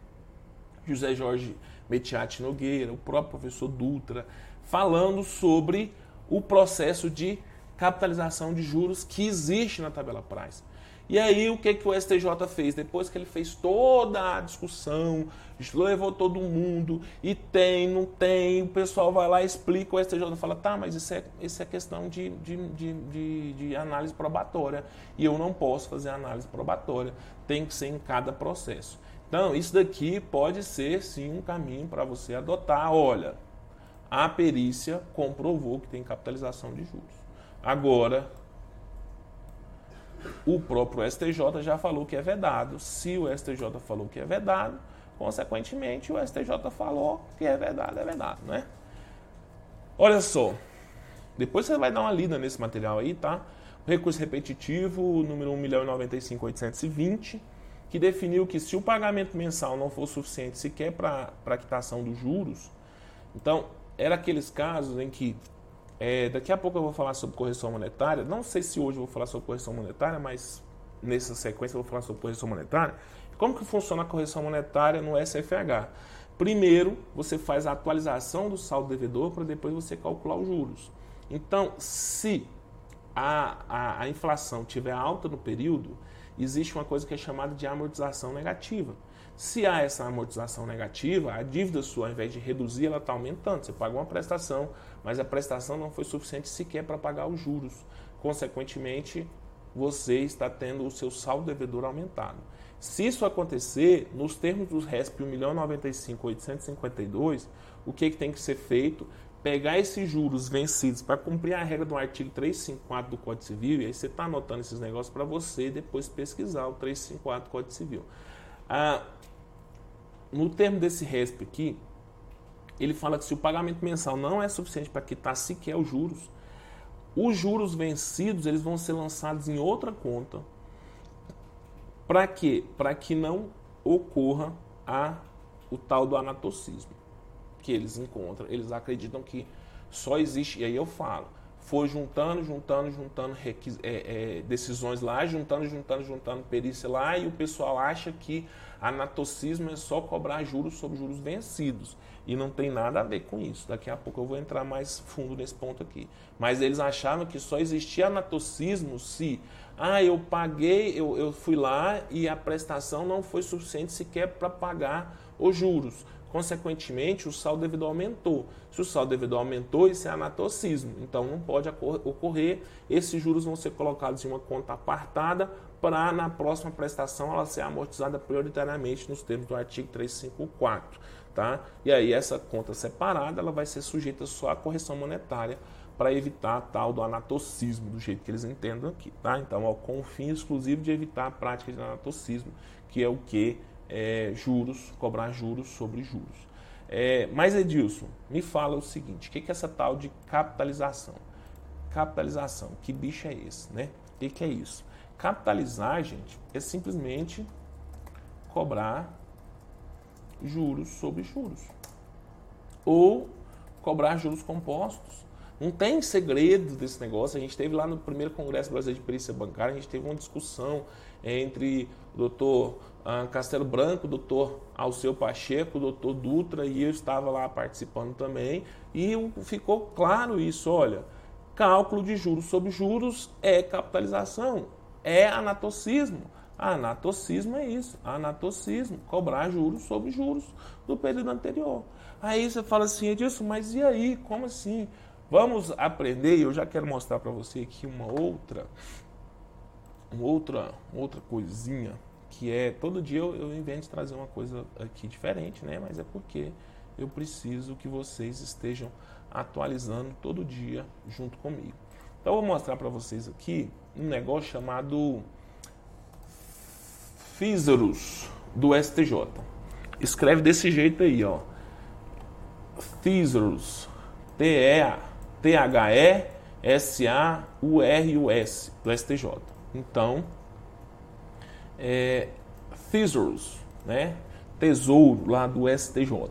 José Jorge Metiati Nogueira, o próprio professor Dutra, falando sobre o processo de capitalização de juros que existe na tabela Price. E aí o que, que o STJ fez? Depois que ele fez toda a discussão, levou todo mundo, e tem, não tem, o pessoal vai lá explica, o STJ fala, tá, mas isso é, isso é questão de, de, de, de, de análise probatória, e eu não posso fazer análise probatória, tem que ser em cada processo. Então, isso daqui pode ser sim um caminho para você adotar. Olha, a perícia comprovou que tem capitalização de juros. Agora, o próprio STJ já falou que é vedado. Se o STJ falou que é vedado, consequentemente o STJ falou que é vedado, é vedado, né? Olha só, depois você vai dar uma lida nesse material aí, tá? Recurso repetitivo, número 1.095.820, que definiu que se o pagamento mensal não for suficiente sequer para a quitação dos juros, então, era aqueles casos em que é, daqui a pouco eu vou falar sobre correção monetária. Não sei se hoje eu vou falar sobre correção monetária, mas nessa sequência eu vou falar sobre correção monetária. Como que funciona a correção monetária no SFH? Primeiro, você faz a atualização do saldo devedor para depois você calcular os juros. Então, se a, a, a inflação tiver alta no período, existe uma coisa que é chamada de amortização negativa. Se há essa amortização negativa, a dívida sua, ao invés de reduzir, ela está aumentando. Você pagou uma prestação, mas a prestação não foi suficiente sequer para pagar os juros. Consequentemente, você está tendo o seu saldo devedor aumentado. Se isso acontecer, nos termos dos RESP 1.095.852, o que, que tem que ser feito? Pegar esses juros vencidos para cumprir a regra do artigo 354 do Código Civil, e aí você está anotando esses negócios para você depois pesquisar o 354 do Código Civil. Ah, no termo desse RESP aqui, ele fala que se o pagamento mensal não é suficiente para quitar sequer os juros, os juros vencidos eles vão ser lançados em outra conta. Para quê? Para que não ocorra a, o tal do anatocismo que eles encontram. Eles acreditam que só existe, e aí eu falo, foi juntando, juntando, juntando é, é, decisões lá, juntando, juntando, juntando perícia lá, e o pessoal acha que anatocismo é só cobrar juros sobre juros vencidos. E não tem nada a ver com isso. Daqui a pouco eu vou entrar mais fundo nesse ponto aqui. Mas eles achavam que só existia anatocismo se, ah, eu paguei, eu, eu fui lá e a prestação não foi suficiente sequer para pagar os juros. Consequentemente, o saldo devedor aumentou. Se o saldo devedor aumentou, isso é anatocismo. Então, não pode ocorrer. Esses juros vão ser colocados em uma conta apartada para, na próxima prestação, ela ser amortizada prioritariamente nos termos do artigo 354. Tá? E aí, essa conta separada ela vai ser sujeita só à correção monetária para evitar tal do anatocismo, do jeito que eles entendam aqui. Tá? Então, ó, com o fim exclusivo de evitar a prática de anatocismo, que é o que é, juros, cobrar juros sobre juros. É, mas Edilson, me fala o seguinte: o que, que é essa tal de capitalização? Capitalização, que bicho é esse, né? O que, que é isso? Capitalizar, gente, é simplesmente cobrar juros sobre juros. Ou cobrar juros compostos. Não tem segredo desse negócio. A gente teve lá no primeiro Congresso Brasileiro de Perícia Bancária, a gente teve uma discussão entre o doutor ah, Castelo Branco, o doutor Alceu Pacheco, o doutor Dutra, e eu estava lá participando também, e ficou claro isso, olha, cálculo de juros sobre juros é capitalização, é anatocismo. Anatocismo é isso, anatocismo, cobrar juros sobre juros do período anterior. Aí você fala assim, Edilson, mas e aí, como assim? Vamos aprender, eu já quero mostrar para você aqui uma outra, uma outra, outra coisinha, que é, todo dia eu, eu invento trazer uma coisa aqui diferente, né? Mas é porque eu preciso que vocês estejam atualizando todo dia junto comigo. Então eu vou mostrar para vocês aqui um negócio chamado Físaros do STJ. Escreve desse jeito aí, ó. Físaros, T-E-A T-H-E-S-A-U-R-U-S, do STJ. Então, é, Thesaurus, né? Tesouro lá do STJ.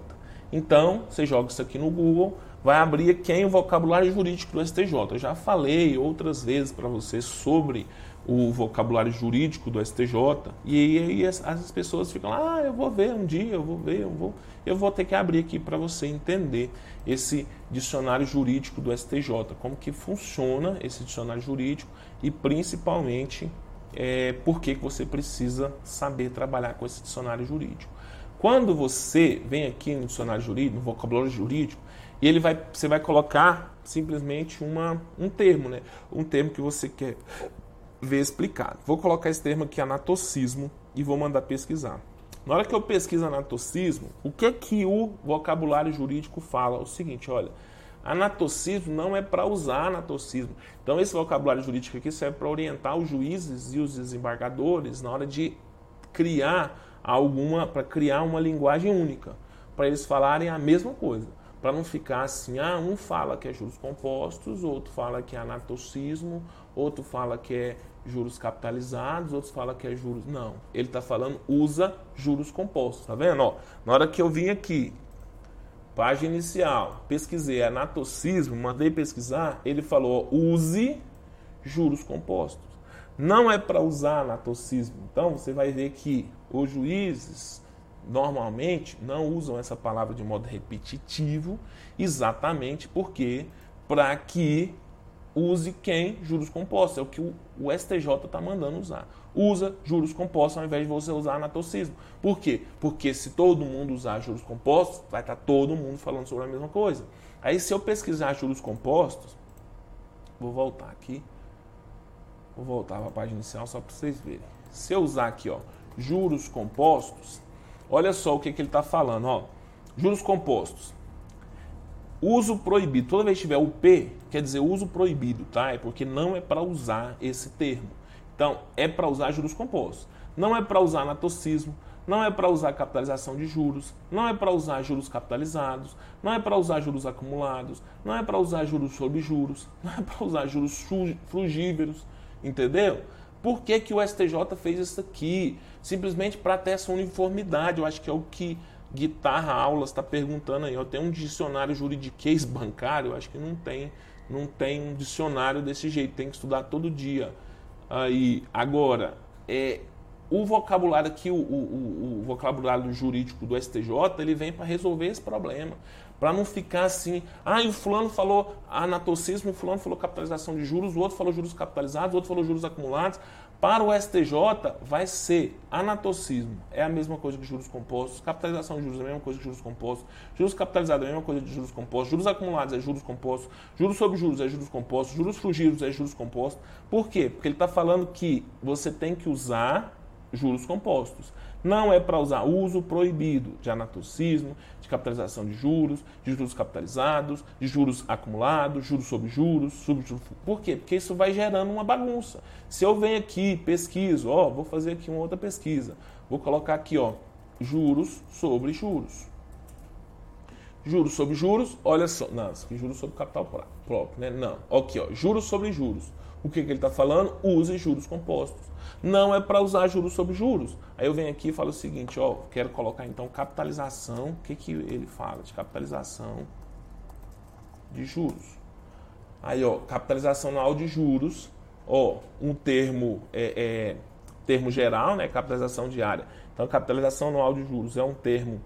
Então, você joga isso aqui no Google, vai abrir quem o vocabulário jurídico do STJ. Eu já falei outras vezes para você sobre o vocabulário jurídico do STJ e aí as, as, pessoas ficam lá, ah, eu vou ver um dia, eu vou ver, eu vou, eu vou ter que abrir aqui para você entender esse dicionário jurídico do STJ, como que funciona esse dicionário jurídico e principalmente é, por que você precisa saber trabalhar com esse dicionário jurídico. Quando você vem aqui no dicionário jurídico, no vocabulário jurídico, e ele vai, você vai colocar simplesmente uma, um termo, né? Um termo que você quer ver explicado. Vou colocar esse termo aqui, anatocismo, e vou mandar pesquisar. Na hora que eu pesquiso anatocismo, o que é que o vocabulário jurídico fala? O seguinte, olha, anatocismo não é para usar anatocismo. Então esse vocabulário jurídico aqui serve para orientar os juízes e os desembargadores na hora de criar alguma, para criar uma linguagem única, para eles falarem a mesma coisa para não ficar assim, ah, um fala que é juros compostos, outro fala que é anatocismo, outro fala que é juros capitalizados, outros fala que é juros. Não, ele está falando usa juros compostos, tá vendo? Ó, na hora que eu vim aqui, página inicial, pesquisei anatocismo, mandei pesquisar, ele falou, use juros compostos. Não é para usar anatocismo. Então você vai ver que os juízes normalmente não usam essa palavra de modo repetitivo, exatamente porque para que use quem? Juros compostos. É o que o, o STJ está mandando usar. Usa juros compostos ao invés de você usar anatocismo. Por quê? Porque se todo mundo usar juros compostos, vai estar tá todo mundo falando sobre a mesma coisa. Aí se eu pesquisar juros compostos, vou voltar aqui. Vou voltar para a página inicial só para vocês verem. Se eu usar aqui, ó, juros compostos, Olha só o que, que ele está falando. Ó. Juros compostos. Uso proibido. Toda vez que tiver o P, quer dizer uso proibido, tá? É porque não é para usar esse termo. Então, é para usar juros compostos. Não é para usar anatocismo, não é para usar capitalização de juros, não é para usar juros capitalizados, não é para usar juros acumulados, não é para usar juros sobre juros, não é para usar juros frugíveros, entendeu? Por que, que o STJ fez isso aqui? Simplesmente para ter essa uniformidade. Eu acho que é o que Guitarra Aulas está perguntando aí. Eu tenho um dicionário juridiquês bancário, acho que não tem, não tem um dicionário desse jeito, tem que estudar todo dia. Aí, agora, é, o vocabulário aqui, o, o, o, vocabulário jurídico do STJ, ele vem para resolver esse problema. Para não ficar assim, ah, o fulano falou anatocismo, o fulano falou capitalização de juros, o outro falou juros capitalizados, o outro falou juros acumulados. Para o STJ, vai ser anatocismo, é a mesma coisa que juros compostos, capitalização de juros é a mesma coisa que juros compostos, juros capitalizados é a mesma coisa que juros compostos, juros acumulados é juros compostos, juros sobre juros é juros compostos, juros fugidos é juros compostos. Por quê? Porque ele está falando que você tem que usar juros compostos. Não é para usar uso proibido de anatocismo, de capitalização de juros, de juros capitalizados, de juros acumulados, juros sobre juros, sobre juros. Por quê? Porque isso vai gerando uma bagunça. Se eu venho aqui, pesquiso, ó, vou fazer aqui uma outra pesquisa. Vou colocar aqui, ó, juros sobre juros. Juros sobre juros, olha só. Não, isso aqui juros sobre capital próprio, né? Não. Aqui, ó, juros sobre juros. O que, que ele está falando? Use juros compostos. Não é para usar juros sobre juros. Aí eu venho aqui e falo o seguinte, ó, quero colocar então capitalização. O que, que ele fala de capitalização de juros? Aí, ó, capitalização anual de juros, ó, um termo, é, é, termo geral, né, capitalização diária. Então, capitalização anual de juros é um termo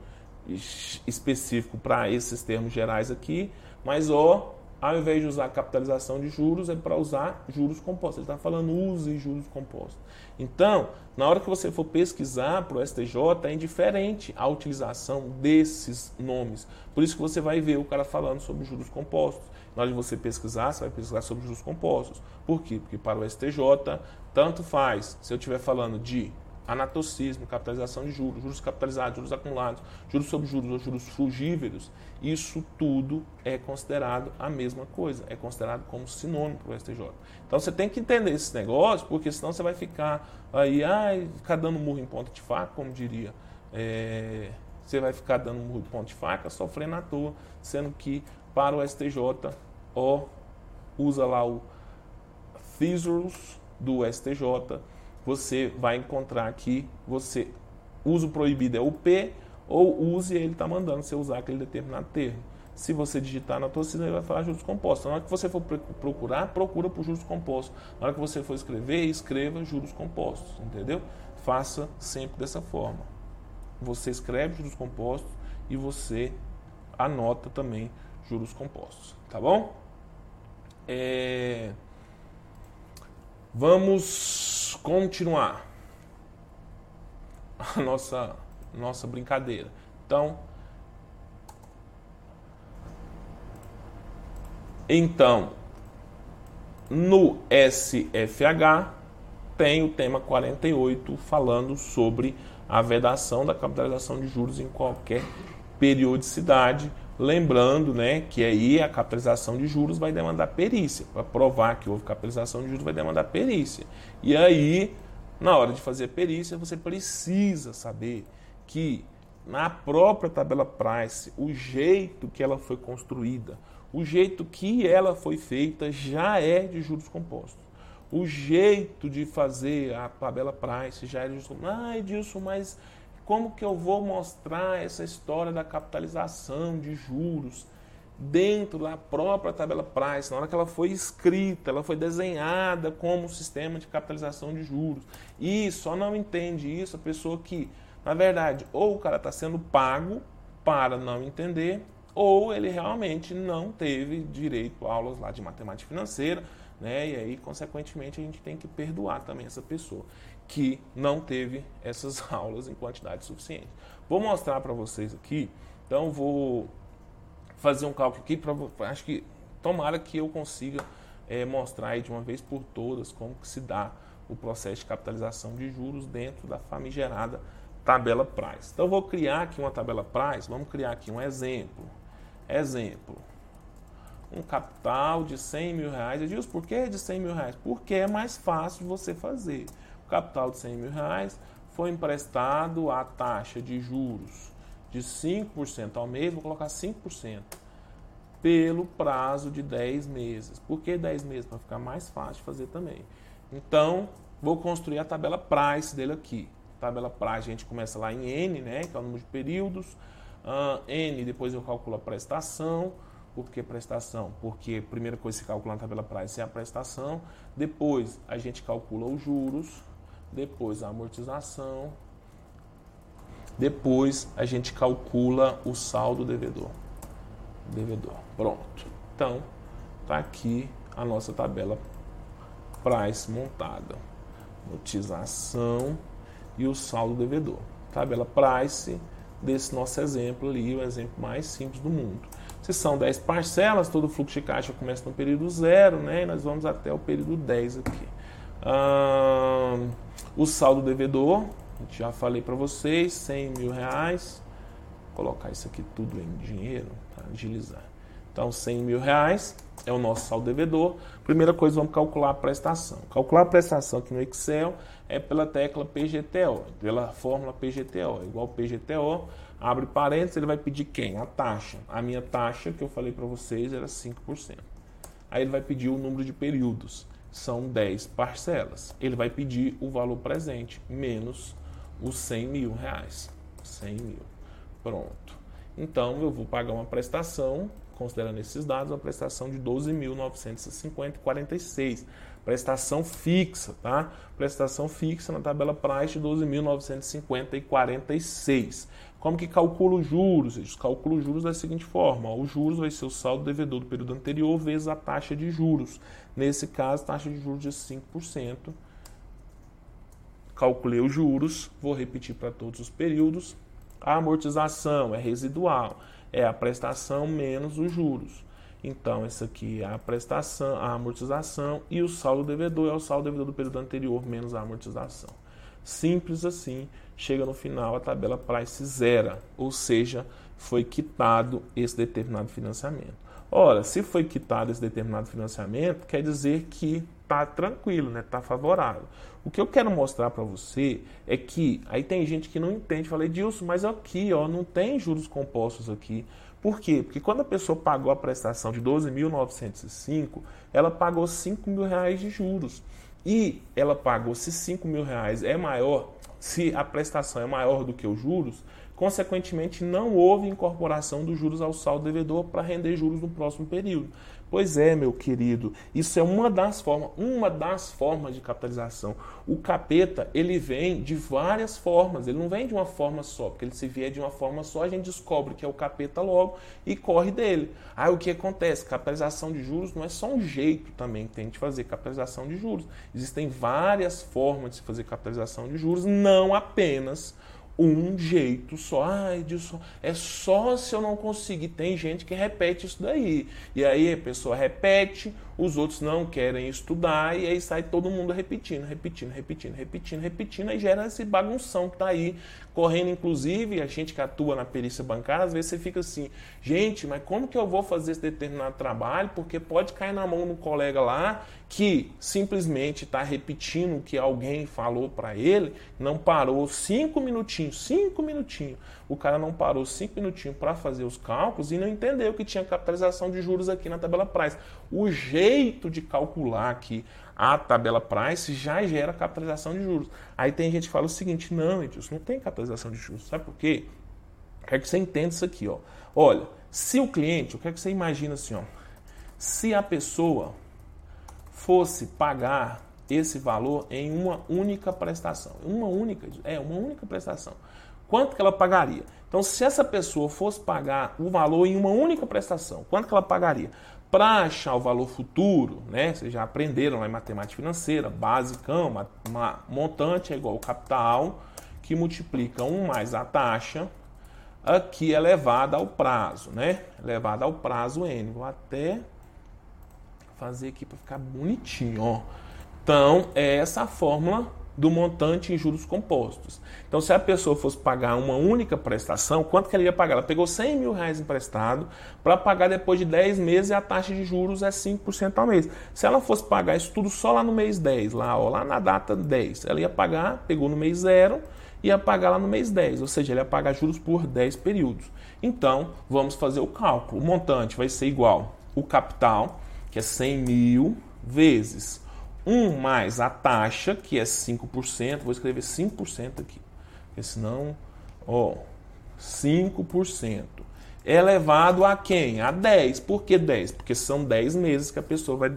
específico para esses termos gerais aqui, mas, ó, ao invés de usar capitalização de juros, é para usar juros compostos. Ele está falando use juros compostos. Então, na hora que você for pesquisar para o STJ, é indiferente a utilização desses nomes. Por isso que você vai ver o cara falando sobre juros compostos. Na hora de você pesquisar, você vai pesquisar sobre juros compostos. Por quê? Porque para o STJ, tanto faz se eu estiver falando de anatocismo, capitalização de juros, juros capitalizados, juros acumulados, juros sobre juros ou juros frugíveros, isso tudo é considerado a mesma coisa, é considerado como sinônimo para o STJ. Então você tem que entender esse negócio, porque senão você vai ficar aí, ai, ficar dando murro em ponta de faca, como diria. É, você vai ficar dando murro em ponta de faca, sofrendo à toa, sendo que para o STJ, ó, usa lá o thesaurus do STJ, você vai encontrar aqui, você uso proibido é o P, ou use, ele está mandando você usar aquele determinado termo. Se você digitar na torcida, ele vai falar juros compostos. Na hora que você for procurar, procura por juros compostos. Na hora que você for escrever, escreva juros compostos, entendeu? Faça sempre dessa forma. Você escreve juros compostos e você anota também juros compostos, tá bom? É... Vamos continuar a nossa, nossa brincadeira. Então, então, no SFH tem o tema 48 falando sobre a vedação da capitalização de juros em qualquer periodicidade Lembrando né, que aí a capitalização de juros vai demandar perícia. Para provar que houve capitalização de juros, vai demandar perícia. E aí, na hora de fazer perícia, você precisa saber que na própria tabela price, o jeito que ela foi construída, o jeito que ela foi feita já é de juros compostos. O jeito de fazer a tabela price já é de juros compostos. Ah, Edilson, mas como que eu vou mostrar essa história da capitalização de juros dentro da própria tabela price, na hora que ela foi escrita, ela foi desenhada como sistema de capitalização de juros. E só não entende isso a pessoa que, na verdade, ou o cara está sendo pago para não entender, ou ele realmente não teve direito a aulas lá de matemática financeira, né? E aí, consequentemente, a gente tem que perdoar também essa pessoa que não teve essas aulas em quantidade suficiente. Vou mostrar para vocês aqui, então vou fazer um cálculo aqui, para acho que tomara que eu consiga é, mostrar de uma vez por todas como que se dá o processo de capitalização de juros dentro da famigerada tabela Price. Então vou criar aqui uma tabela Price, vamos criar aqui um exemplo. Exemplo, um capital de 100 mil reais. Digo, por que de 100 mil reais? Porque é mais fácil você fazer capital de 100 mil reais foi emprestado à taxa de juros de 5% ao mês, vou colocar 5%, pelo prazo de 10 meses. Por que 10 meses? Para ficar mais fácil de fazer também. Então, vou construir a tabela price dele aqui. Tabela price, a gente começa lá em N, né, que é o número de períodos. Uh, N, depois eu calculo a prestação. Por que prestação? Porque a primeira coisa que se calcula na tabela price é a prestação. Depois a gente calcula os juros depois a amortização, depois a gente calcula o saldo devedor. Devedor. Pronto. Então, tá aqui a nossa tabela price montada. Amortização e o saldo devedor. Tabela price desse nosso exemplo ali, o exemplo mais simples do mundo. Se são 10 parcelas, todo fluxo de caixa começa no período zero, né? E nós vamos até o período 10 aqui. Hum, o saldo devedor, já falei para vocês, 100 mil reais. Vou colocar isso aqui tudo em dinheiro para agilizar. Então, 100 mil reais é o nosso saldo devedor. Primeira coisa, vamos calcular a prestação. Calcular a prestação aqui no Excel é pela tecla PGTO, pela fórmula PGTO. Igual PGTO, abre parênteses, ele vai pedir quem? A taxa. A minha taxa, que eu falei para vocês, era 5%. Aí ele vai pedir o número de períodos são 10 parcelas. Ele vai pedir o valor presente menos os 100 mil reais. 100 mil. Pronto. Então eu vou pagar uma prestação considerando esses dados, uma prestação de 12.950,46. Prestação fixa, tá? Prestação fixa na tabela Price de 12.950,46. Como que calcula os juros? Eles calculam os juros da seguinte forma: ó, o juros vai ser o saldo devedor do período anterior vezes a taxa de juros. Nesse caso, taxa de juros de 5%. Calculei os juros, vou repetir para todos os períodos. A amortização é residual, é a prestação menos os juros. Então, essa aqui é a prestação, a amortização e o saldo devedor é o saldo devedor do período anterior menos a amortização. Simples assim, chega no final a tabela price zero, ou seja, foi quitado esse determinado financiamento. Ora, se foi quitado esse determinado financiamento, quer dizer que está tranquilo, né? Está favorável. O que eu quero mostrar para você é que aí tem gente que não entende. Falei, Dilson, mas aqui, ó, não tem juros compostos aqui. Por quê? Porque quando a pessoa pagou a prestação de 12.905, ela pagou 5 mil reais de juros. E ela pagou, se 5 mil reais é maior, se a prestação é maior do que os juros, consequentemente não houve incorporação dos juros ao saldo devedor para render juros no próximo período. Pois é, meu querido, isso é uma das formas, uma das formas de capitalização. O capeta, ele vem de várias formas, ele não vem de uma forma só, porque ele se vier de uma forma só, a gente descobre que é o capeta logo e corre dele. Aí o que acontece? Capitalização de juros não é só um jeito também que tem de fazer capitalização de juros. Existem várias formas de se fazer capitalização de juros, não apenas um jeito só. Ai, Edilson, é só se eu não conseguir. Tem gente que repete isso daí. E aí a pessoa repete, os outros não querem estudar, e aí sai todo mundo repetindo, repetindo, repetindo, repetindo, repetindo, aí gera esse bagunção que tá aí, correndo, inclusive, a gente que atua na perícia bancária, às vezes você fica assim, gente, mas como que eu vou fazer esse determinado trabalho? Porque pode cair na mão do colega lá que simplesmente está repetindo o que alguém falou para ele, não parou cinco minutinhos, cinco minutinhos. O cara não parou cinco minutinhos para fazer os cálculos e não entendeu que tinha capitalização de juros aqui na tabela Price. O jeito de calcular aqui a tabela Price já gera capitalização de juros. Aí tem gente que fala o seguinte: não, Edilson, não tem capitalização de juros. Sabe por quê? Quero que você entenda isso aqui. Ó. Olha, se o cliente, eu quero que você imagine assim: ó, se a pessoa fosse pagar esse valor em uma única prestação, uma única, é uma única prestação, quanto que ela pagaria? Então, se essa pessoa fosse pagar o valor em uma única prestação, quanto que ela pagaria? Para achar o valor futuro, né? Vocês já aprenderam lá em matemática financeira, basicão, uma, montante é igual ao capital, que multiplica 1 mais a taxa, aqui elevada ao prazo, né? Elevada ao prazo N. Vou até fazer aqui para ficar bonitinho, ó. Então, é essa a fórmula do montante em juros compostos. Então, se a pessoa fosse pagar uma única prestação, quanto que ela ia pagar? Ela pegou 100 mil reais emprestado para pagar depois de 10 meses e a taxa de juros é 5% ao mês. Se ela fosse pagar isso tudo só lá no mês 10, lá, ó, lá na data 10, ela ia pagar, pegou no mês 0, ia pagar lá no mês 10, ou seja, ela ia pagar juros por 10 períodos. Então, vamos fazer o cálculo. O montante vai ser igual o capital, que é 100 mil, vezes 1 mais a taxa, que é 5%, vou escrever 5% aqui, porque senão, ó, 5%. É elevado a quem? A 10. Por que 10? Porque são 10 meses que a pessoa vai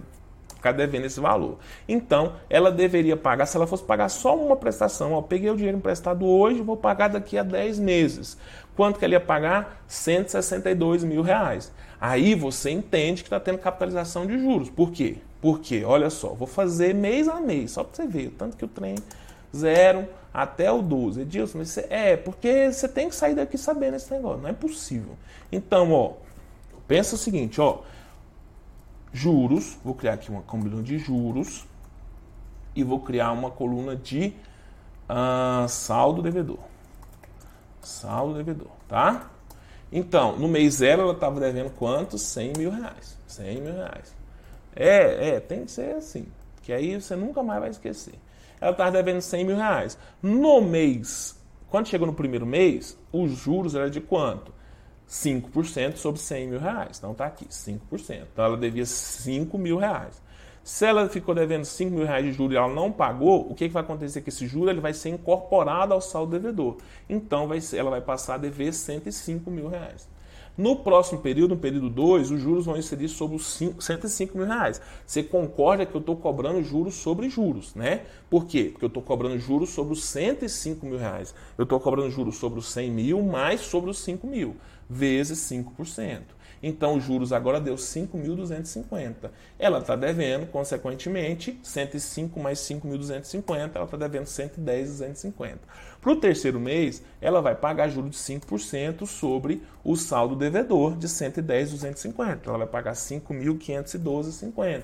ficar devendo esse valor. Então, ela deveria pagar, se ela fosse pagar só uma prestação, ó, peguei o dinheiro emprestado hoje, vou pagar daqui a 10 meses. Quanto que ela ia pagar? 162 mil reais. Aí você entende que está tendo capitalização de juros. Por quê? Porque, olha só, vou fazer mês a mês, só para você ver, tanto que o trem zero até o 12. Edilson, mas você, é, porque você tem que sair daqui sabendo esse negócio, não é possível. Então, ó, pensa o seguinte, ó, juros, vou criar aqui uma coluna de juros e vou criar uma coluna de uh, saldo devedor. Saldo devedor, tá? Então, no mês zero ela estava devendo quanto? 100 mil reais. 100 mil reais. É, é, tem que ser assim. Que aí você nunca mais vai esquecer. Ela estava devendo 100 mil reais. No mês, quando chegou no primeiro mês, os juros eram de quanto? 5% sobre 100 mil reais. Então tá aqui, 5%. Então ela devia 5 mil reais. Se ela ficou devendo 5 mil reais de juros e ela não pagou, o que, que vai acontecer com esse juro? Ele vai ser incorporado ao saldo devedor. Então vai ser, ela vai passar a dever 105 mil reais. No próximo período, no período 2, os juros vão incidir sobre os 5, 105 mil reais. Você concorda que eu estou cobrando juros sobre juros, né? Por quê? Porque eu estou cobrando juros sobre os 105 mil reais. Eu estou cobrando juros sobre os 100 mil mais sobre os 5 mil, vezes 5%. Então, os juros agora deu 5.250. Ela está devendo, consequentemente, 105 mais 5.250, ela está devendo 110.250. Para o terceiro mês, ela vai pagar juros de 5% sobre o saldo devedor de 110.250. Ela vai pagar 5.512,50.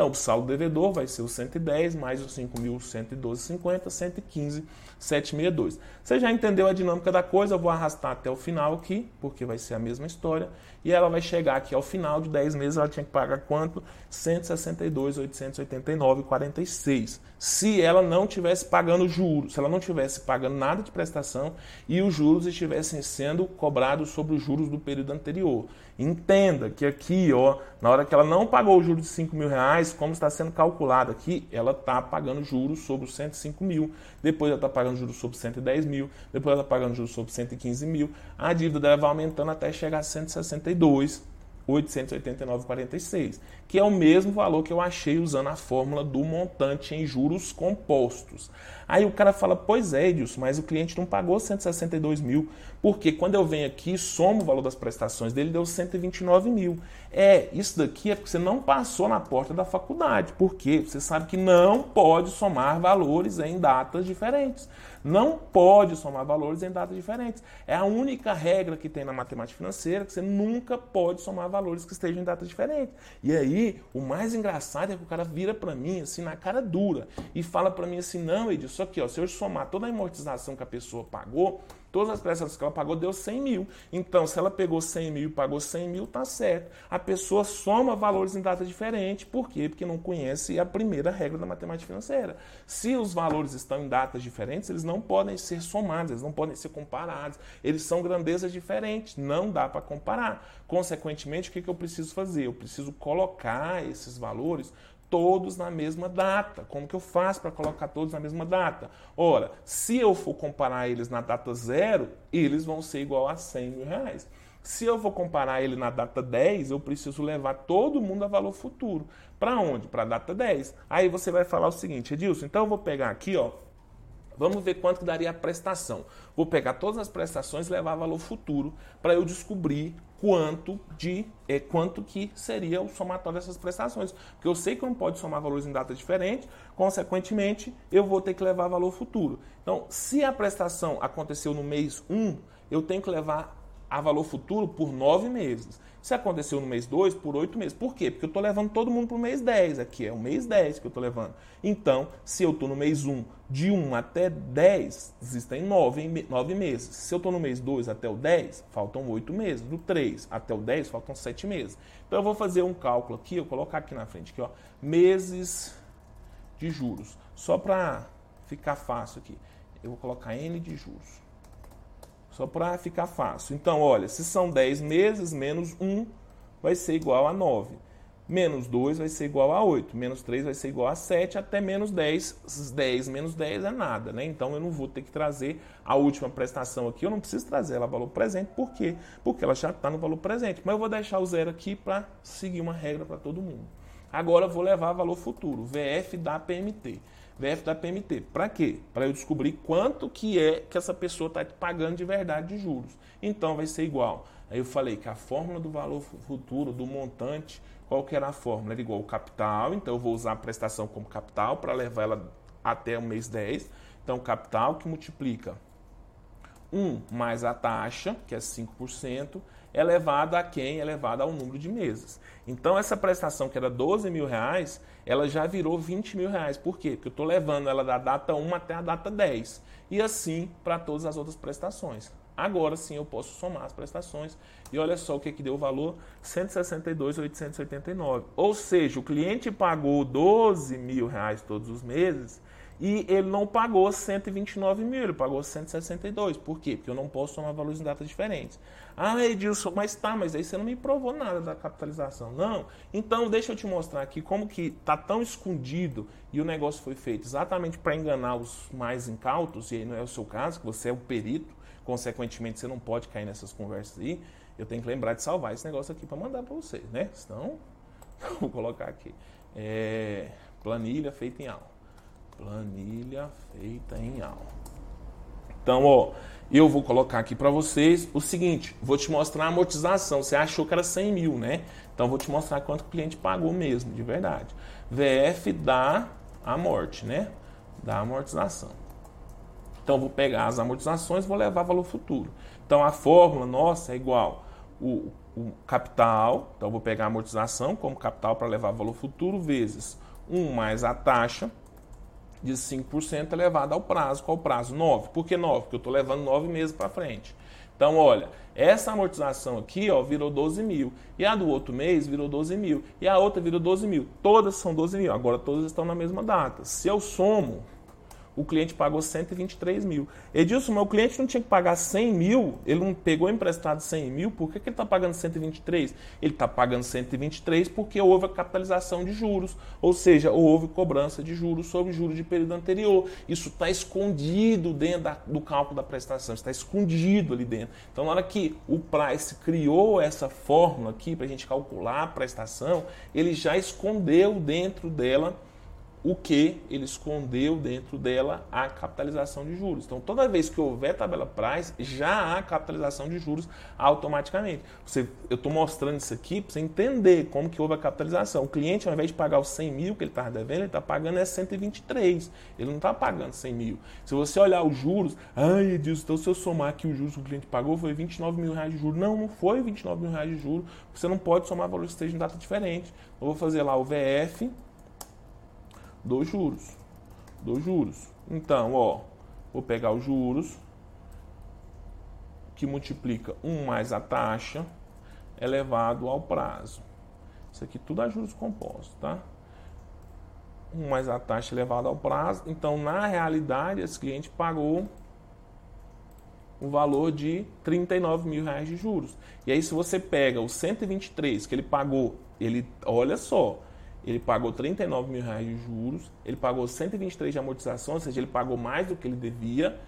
Então, o saldo devedor vai ser o 110 mais os 5.112,50, 115, 762. Você já entendeu a dinâmica da coisa? Eu vou arrastar até o final aqui, porque vai ser a mesma história. E ela vai chegar aqui ao final de 10 meses, ela tinha que pagar quanto? 162.889,46. Se ela não tivesse pagando juros, se ela não tivesse pagando nada de prestação e os juros estivessem sendo cobrados sobre os juros do período anterior. Entenda que aqui, ó, na hora que ela não pagou o juros de 5 mil reais, como está sendo calculado aqui, ela está pagando juros sobre os 105 mil, depois ela está pagando juros sobre 110 mil, depois ela está pagando juros sobre 115 mil, a dívida dela vai aumentando até chegar a 162 889,46, que é o mesmo valor que eu achei usando a fórmula do montante em juros compostos. Aí o cara fala, pois é, Edilson, mas o cliente não pagou 162 mil, porque quando eu venho aqui somo o valor das prestações dele, deu 129 mil. É, isso daqui é porque você não passou na porta da faculdade, porque você sabe que não pode somar valores em datas diferentes. Não pode somar valores em datas diferentes. É a única regra que tem na matemática financeira que você nunca pode somar valores que estejam em datas diferentes. E aí, o mais engraçado é que o cara vira para mim assim na cara dura e fala para mim assim: "Não, Edilson, que ó, se eu somar toda a amortização que a pessoa pagou, Todas as prestações que ela pagou deu 100 mil. Então, se ela pegou 100 mil e pagou 100 mil, tá certo. A pessoa soma valores em data diferente. Por quê? Porque não conhece a primeira regra da matemática financeira. Se os valores estão em datas diferentes, eles não podem ser somados, eles não podem ser comparados. Eles são grandezas diferentes. Não dá para comparar. Consequentemente, o que, que eu preciso fazer? Eu preciso colocar esses valores todos na mesma data. Como que eu faço para colocar todos na mesma data? Ora, se eu for comparar eles na data zero, eles vão ser igual a 100 mil reais. Se eu vou comparar ele na data 10, eu preciso levar todo mundo a valor futuro. Para onde? Para a data 10. Aí você vai falar o seguinte, Edilson, então eu vou pegar aqui, ó, Vamos ver quanto daria a prestação. Vou pegar todas as prestações e levar valor futuro para eu descobrir quanto de é, quanto que seria o somatório dessas prestações. Porque eu sei que não pode somar valores em datas diferentes, consequentemente, eu vou ter que levar valor futuro. Então, se a prestação aconteceu no mês 1, eu tenho que levar a valor futuro por nove meses. Se aconteceu no mês 2, por oito meses. Por quê? Porque eu estou levando todo mundo para o mês 10. Aqui é o mês 10 que eu estou levando. Então, se eu estou no mês 1, de 1 até 10, existem nove, nove meses. Se eu estou no mês 2 até o 10, faltam oito meses. Do 3 até o 10, faltam sete meses. Então, eu vou fazer um cálculo aqui, eu colocar aqui na frente, aqui, ó, meses de juros. Só para ficar fácil aqui. Eu vou colocar N de juros. Só para ficar fácil. Então, olha, se são 10 meses, menos 1 vai ser igual a 9. Menos 2 vai ser igual a 8. Menos 3 vai ser igual a 7. Até menos 10. 10 menos 10 é nada, né? Então, eu não vou ter que trazer a última prestação aqui. Eu não preciso trazer ela valor presente. Por quê? Porque ela já está no valor presente. Mas eu vou deixar o zero aqui para seguir uma regra para todo mundo. Agora, eu vou levar valor futuro. VF da PMT. VF da PMT. Para quê? Para eu descobrir quanto que é que essa pessoa está pagando de verdade de juros. Então vai ser igual. Aí eu falei que a fórmula do valor futuro, do montante, qual que era a fórmula? Era igual ao capital, então eu vou usar a prestação como capital para levar ela até o mês 10. Então, capital que multiplica 1 mais a taxa, que é 5%, elevado a quem? Elevado ao número de meses. Então, essa prestação que era 12 mil reais, ela já virou 20 mil reais. Por quê? Porque eu estou levando ela da data 1 até a data 10. E assim para todas as outras prestações. Agora sim eu posso somar as prestações. E olha só o que, que deu o valor: 162,889. Ou seja, o cliente pagou 12 mil reais todos os meses e ele não pagou 129 mil, ele pagou 162. Por quê? Porque eu não posso tomar valores em datas diferentes. Ah, Edilson, mas tá, mas aí você não me provou nada da capitalização. Não. Então, deixa eu te mostrar aqui como que tá tão escondido e o negócio foi feito exatamente para enganar os mais incautos, e aí não é o seu caso, que você é o perito, consequentemente você não pode cair nessas conversas aí. Eu tenho que lembrar de salvar esse negócio aqui para mandar para vocês, né? Senão, vou colocar aqui. É, planilha feita em aula. Planilha feita em aula. Então, ó, eu vou colocar aqui para vocês o seguinte: vou te mostrar a amortização. Você achou que era 100 mil, né? Então, vou te mostrar quanto o cliente pagou mesmo, de verdade. VF da amorte, né? Da amortização. Então, vou pegar as amortizações vou levar valor futuro. Então, a fórmula nossa é igual o, o capital. Então, vou pegar a amortização como capital para levar valor futuro vezes 1 mais a taxa de 5% elevado ao prazo. Qual o prazo? 9. Por que 9? Porque eu estou levando 9 meses para frente. Então, olha, essa amortização aqui ó, virou 12 mil. E a do outro mês virou 12 mil. E a outra virou 12 mil. Todas são 12 mil. Agora todas estão na mesma data. Se eu somo o cliente pagou 123 mil. Edilson, meu cliente não tinha que pagar 100 mil, ele não pegou emprestado 100 mil, por que, que ele está pagando 123? Ele está pagando 123 porque houve a capitalização de juros, ou seja, houve cobrança de juros sobre juros de período anterior. Isso está escondido dentro da, do cálculo da prestação, está escondido ali dentro. Então, na hora que o Price criou essa fórmula aqui para a gente calcular a prestação, ele já escondeu dentro dela o que ele escondeu dentro dela a capitalização de juros. Então, toda vez que houver tabela price, já há capitalização de juros automaticamente. Você, eu estou mostrando isso aqui para você entender como que houve a capitalização. O cliente, ao invés de pagar os 100 mil que ele estava devendo, ele está pagando é 123. Ele não está pagando 100 mil. Se você olhar os juros, ai, Deus, então se eu somar que o juros que o cliente pagou foi 29 mil reais de juros. Não, não foi 29 mil reais de juros. Você não pode somar valores que estejam em data diferente. Eu vou fazer lá o VF dos juros. Dos juros. Então, ó, vou pegar os juros, que multiplica 1 mais a taxa elevado ao prazo. Isso aqui tudo é juros compostos, tá? 1 mais a taxa elevado ao prazo. Então, na realidade, esse cliente pagou o valor de 39 mil reais de juros. E aí, se você pega os 123 que ele pagou, ele, olha só, ele pagou 39 mil reais de juros, ele pagou 123 de amortização, ou seja, ele pagou mais do que ele devia,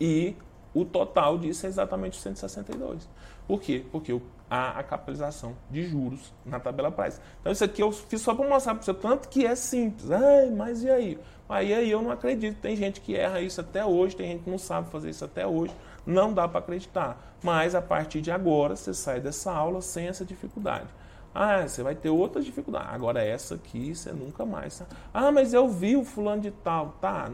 e o total disso é exatamente 162. Por quê? Porque há a capitalização de juros na tabela price. Então isso aqui eu fiz só para mostrar para você tanto que é simples. Ai, mas e aí? Aí, aí eu não acredito. Tem gente que erra isso até hoje, tem gente que não sabe fazer isso até hoje. Não dá para acreditar. Mas a partir de agora você sai dessa aula sem essa dificuldade. Ah, você vai ter outras dificuldades. Agora essa aqui você nunca mais. Ah, mas eu vi o fulano de tal. Tá,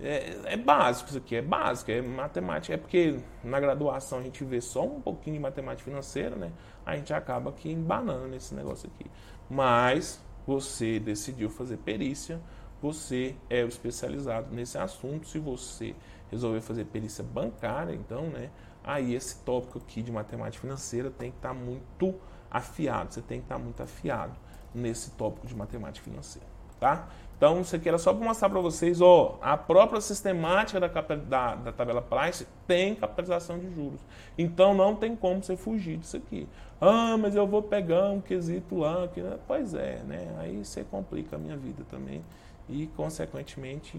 é, é, básico isso aqui, é básico, é matemática. É porque na graduação a gente vê só um pouquinho de matemática financeira, né? A gente acaba aqui embanando nesse negócio aqui. Mas você decidiu fazer perícia, você é o especializado nesse assunto. Se você resolver fazer perícia bancária, então, né? Aí esse tópico aqui de matemática financeira tem que estar tá muito afiado, você tem que estar muito afiado nesse tópico de matemática financeira, tá? Então, isso aqui era só para mostrar para vocês, ó, a própria sistemática da, da, da, tabela Price tem capitalização de juros. Então, não tem como você fugir disso aqui. Ah, mas eu vou pegar um quesito lá. Que... Pois é, né? Aí você complica a minha vida também. E, consequentemente,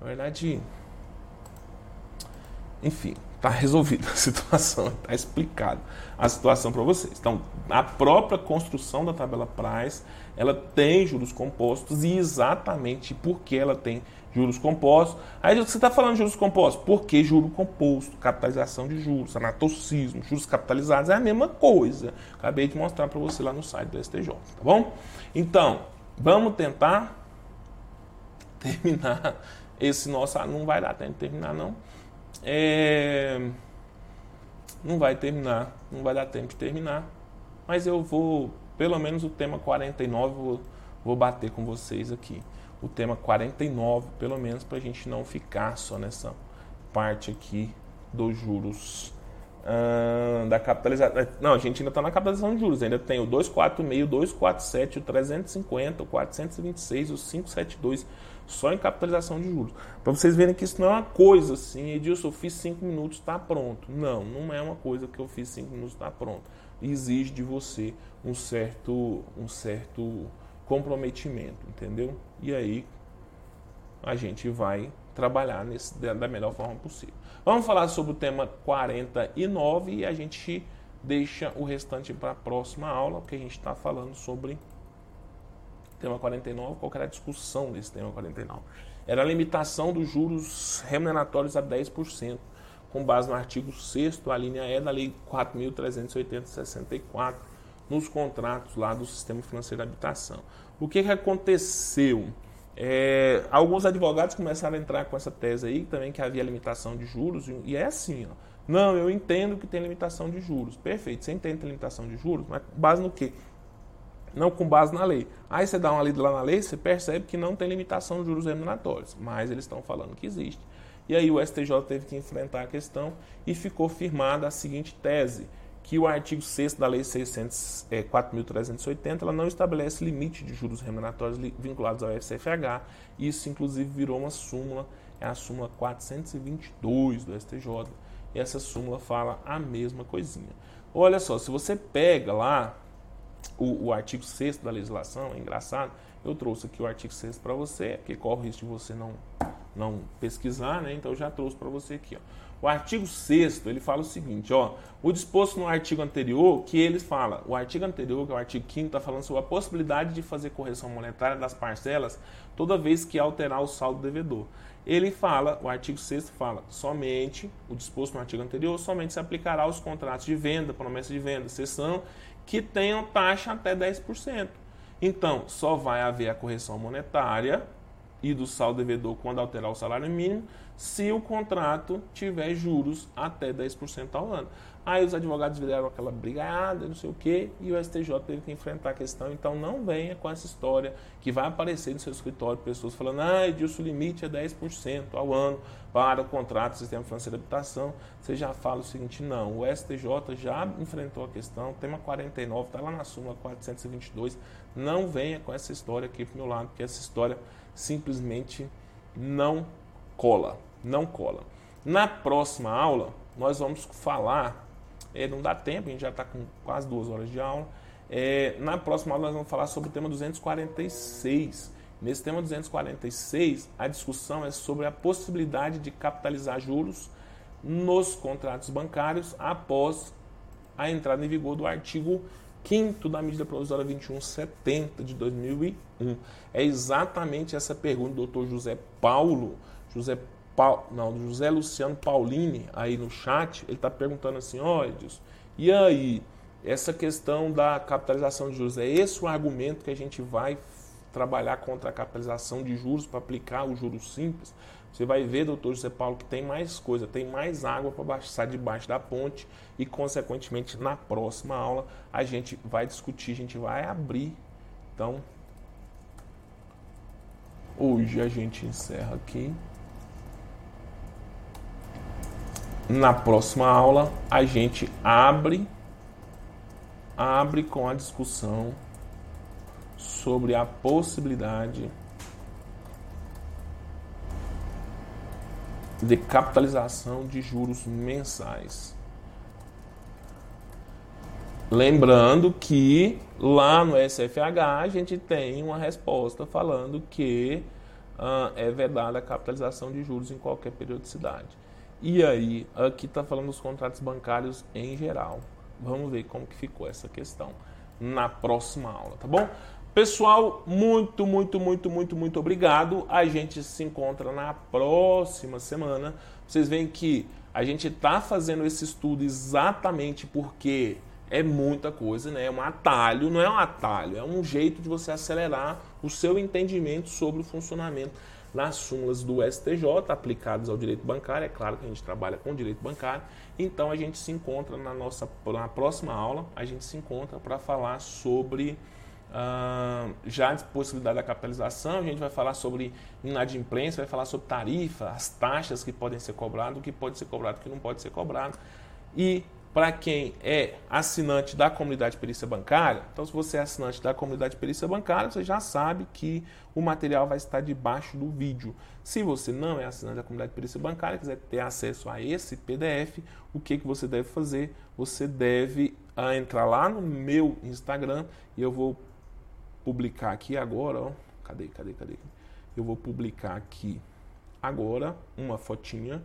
na verdade, enfim, está resolvida a situação, está explicado a situação para vocês. Então, a própria construção da tabela Price, ela tem juros compostos e exatamente porque ela tem juros compostos. Aí você está falando de juros compostos, por que juro composto, capitalização de juros, anatocismo, juros capitalizados é a mesma coisa. Acabei de mostrar para você lá no site do STJ, tá bom? Então, vamos tentar terminar esse nosso. Não vai dar tempo de terminar, não é... Não vai terminar, não vai dar tempo de terminar. Mas eu vou, pelo menos o tema 49, vou, vou bater com vocês aqui. O tema 49, pelo menos, para a gente não ficar só nessa parte aqui dos juros da capitalização. Não, a gente ainda está na capitalização de juros. Ainda tem o 246, o 247, o 350, o 426, o 572 só em capitalização de juros. Para vocês verem que isso não é uma coisa assim, Edilson, eu fiz 5 minutos, está pronto. Não, não é uma coisa que eu fiz 5 minutos, está pronto. Exige de você um certo, um certo comprometimento, entendeu? E aí a gente vai trabalhar nesse, da melhor forma possível. Vamos falar sobre o tema 49 e a gente deixa o restante para a próxima aula, porque a gente está falando sobre tema 49, qual era a discussão desse tema 49? Era a limitação dos juros remuneratórios a 10%, com base no artigo 6 a linha E da Lei 4.380-64, nos contratos lá do Sistema Financeiro de Habitação. O que, que aconteceu? É, alguns advogados começaram a entrar com essa tese aí, também que havia limitação de juros, e é assim, ó. Não, eu entendo que tem limitação de juros. Perfeito, você entende que tem limitação de juros, mas base no quê? Não com base na lei. Aí você dá uma lida lá na lei, você percebe que não tem limitação de juros remuneratórios, mas eles estão falando que existe. E aí o STJ teve que enfrentar a questão e ficou firmada a seguinte tese, que o artigo 6 da Lei 4.380 é, ela não estabelece limite de juros remuneratórios vinculados ao FCFH. Isso, inclusive, virou uma súmula, é a súmula 422 do STJ. E essa súmula fala a mesma coisinha. Olha só, se você pega lá o, o artigo 6 da legislação, é engraçado, eu trouxe aqui o artigo 6 para você, porque corre o risco de você não, não pesquisar, né? Então eu já trouxe para você aqui. Ó. O artigo 6 ele fala o seguinte, ó, o disposto no artigo anterior, que eles fala, o artigo anterior, que é o artigo 5 está falando sobre a possibilidade de fazer correção monetária das parcelas toda vez que alterar o saldo devedor. Ele fala, o artigo 6 fala, somente, o disposto no artigo anterior, somente se aplicará aos contratos de venda, promessa de venda, sessão, que tenham taxa até 10%. Então, só vai haver a correção monetária e do saldo devedor quando alterar o salário mínimo, se o contrato tiver juros até 10% ao ano. Aí os advogados viraram aquela brigada, não sei o quê, e o STJ teve que enfrentar a questão. Então não venha com essa história que vai aparecer no seu escritório pessoas falando, ah, Edilson, o limite é 10% ao ano para o contrato do sistema financeiro de habitação. Você já fala o seguinte, não, o STJ já enfrentou a questão, tema 49, está lá na súmula 422, não venha com essa história aqui para o meu lado, porque essa história simplesmente não cola, não cola. Na próxima aula, nós vamos falar, é, não dá tempo, a gente já está com quase duas horas de aula. É, na próxima aula, nós vamos falar sobre o tema 246. Nesse tema 246, a discussão é sobre a possibilidade de capitalizar juros nos contratos bancários após a entrada em vigor do artigo 5 da medida provisória 2170 de 2001. É exatamente essa pergunta do. José Paulo, José Não, do José Luciano Paulini aí no chat, ele está perguntando assim, ó, Edilson, e aí, essa questão da capitalização de juros, é esse o argumento que a gente vai trabalhar contra a capitalização de juros para aplicar o juros simples? Você vai ver, doutor José Paulo, que tem mais coisa, tem mais água para passar debaixo da ponte e, consequentemente, na próxima aula a gente vai discutir, a gente vai abrir. Então, hoje a gente encerra aqui. Na próxima aula a gente abre abre com a discussão sobre a possibilidade de capitalização de juros mensais. Lembrando que lá no SFH a gente tem uma resposta falando que uh, é vedada a capitalização de juros em qualquer periodicidade. E aí, aqui está falando dos contratos bancários em geral. Vamos ver como que ficou essa questão na próxima aula, tá bom? Pessoal, muito, muito, muito, muito, muito obrigado. A gente se encontra na próxima semana. Vocês veem que a gente está fazendo esse estudo exatamente porque é muita coisa, né? É um atalho, não é um atalho, é um jeito de você acelerar o seu entendimento sobre o funcionamento nas súmulas do STJ aplicadas ao direito bancário. É claro que a gente trabalha com direito bancário. Então a gente se encontra na nossa na próxima aula, a gente se encontra para falar sobre Uh, já a possibilidade da capitalização, a gente vai falar sobre inadimplência, vai falar sobre tarifa, as taxas que podem ser cobradas, o que pode ser cobrado, o que não pode ser cobrado. E para quem é assinante da comunidade de perícia bancária, então se você é assinante da comunidade de perícia bancária, você já sabe que o material vai estar debaixo do vídeo. Se você não é assinante da comunidade de perícia bancária, quiser ter acesso a esse PDF, o que, que você deve fazer? Você deve uh, entrar lá no meu Instagram e eu vou publicar aqui agora, ó. Cadê, cadê, cadê? Eu vou publicar aqui agora uma fotinha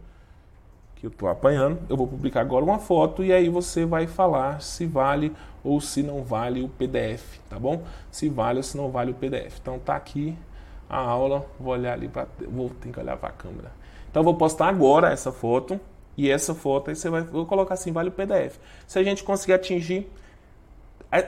que eu estou apanhando. Eu vou publicar agora uma foto e aí você vai falar se vale ou se não vale o PDF, tá bom? Se vale ou se não vale o PDF. Então tá aqui a aula, vou olhar ali para vou ter que olhar para a câmera. Então eu vou postar agora essa foto e essa foto aí você vai vou colocar assim, vale o PDF. Se a gente conseguir atingir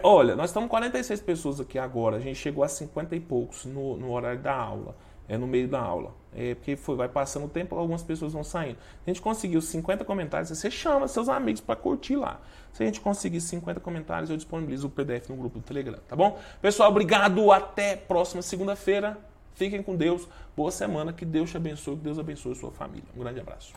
Olha, nós estamos 46 pessoas aqui agora, a gente chegou a 50 e poucos no, no horário da aula é no meio da aula. É porque foi, vai passando o tempo, algumas pessoas vão saindo. Se a gente conseguiu 50 comentários, você chama seus amigos para curtir lá. Se a gente conseguir 50 comentários, eu disponibilizo o PDF no grupo do Telegram, tá bom? Pessoal, obrigado. Até próxima segunda-feira. Fiquem com Deus. Boa semana. Que Deus te abençoe. Que Deus abençoe a sua família. Um grande abraço.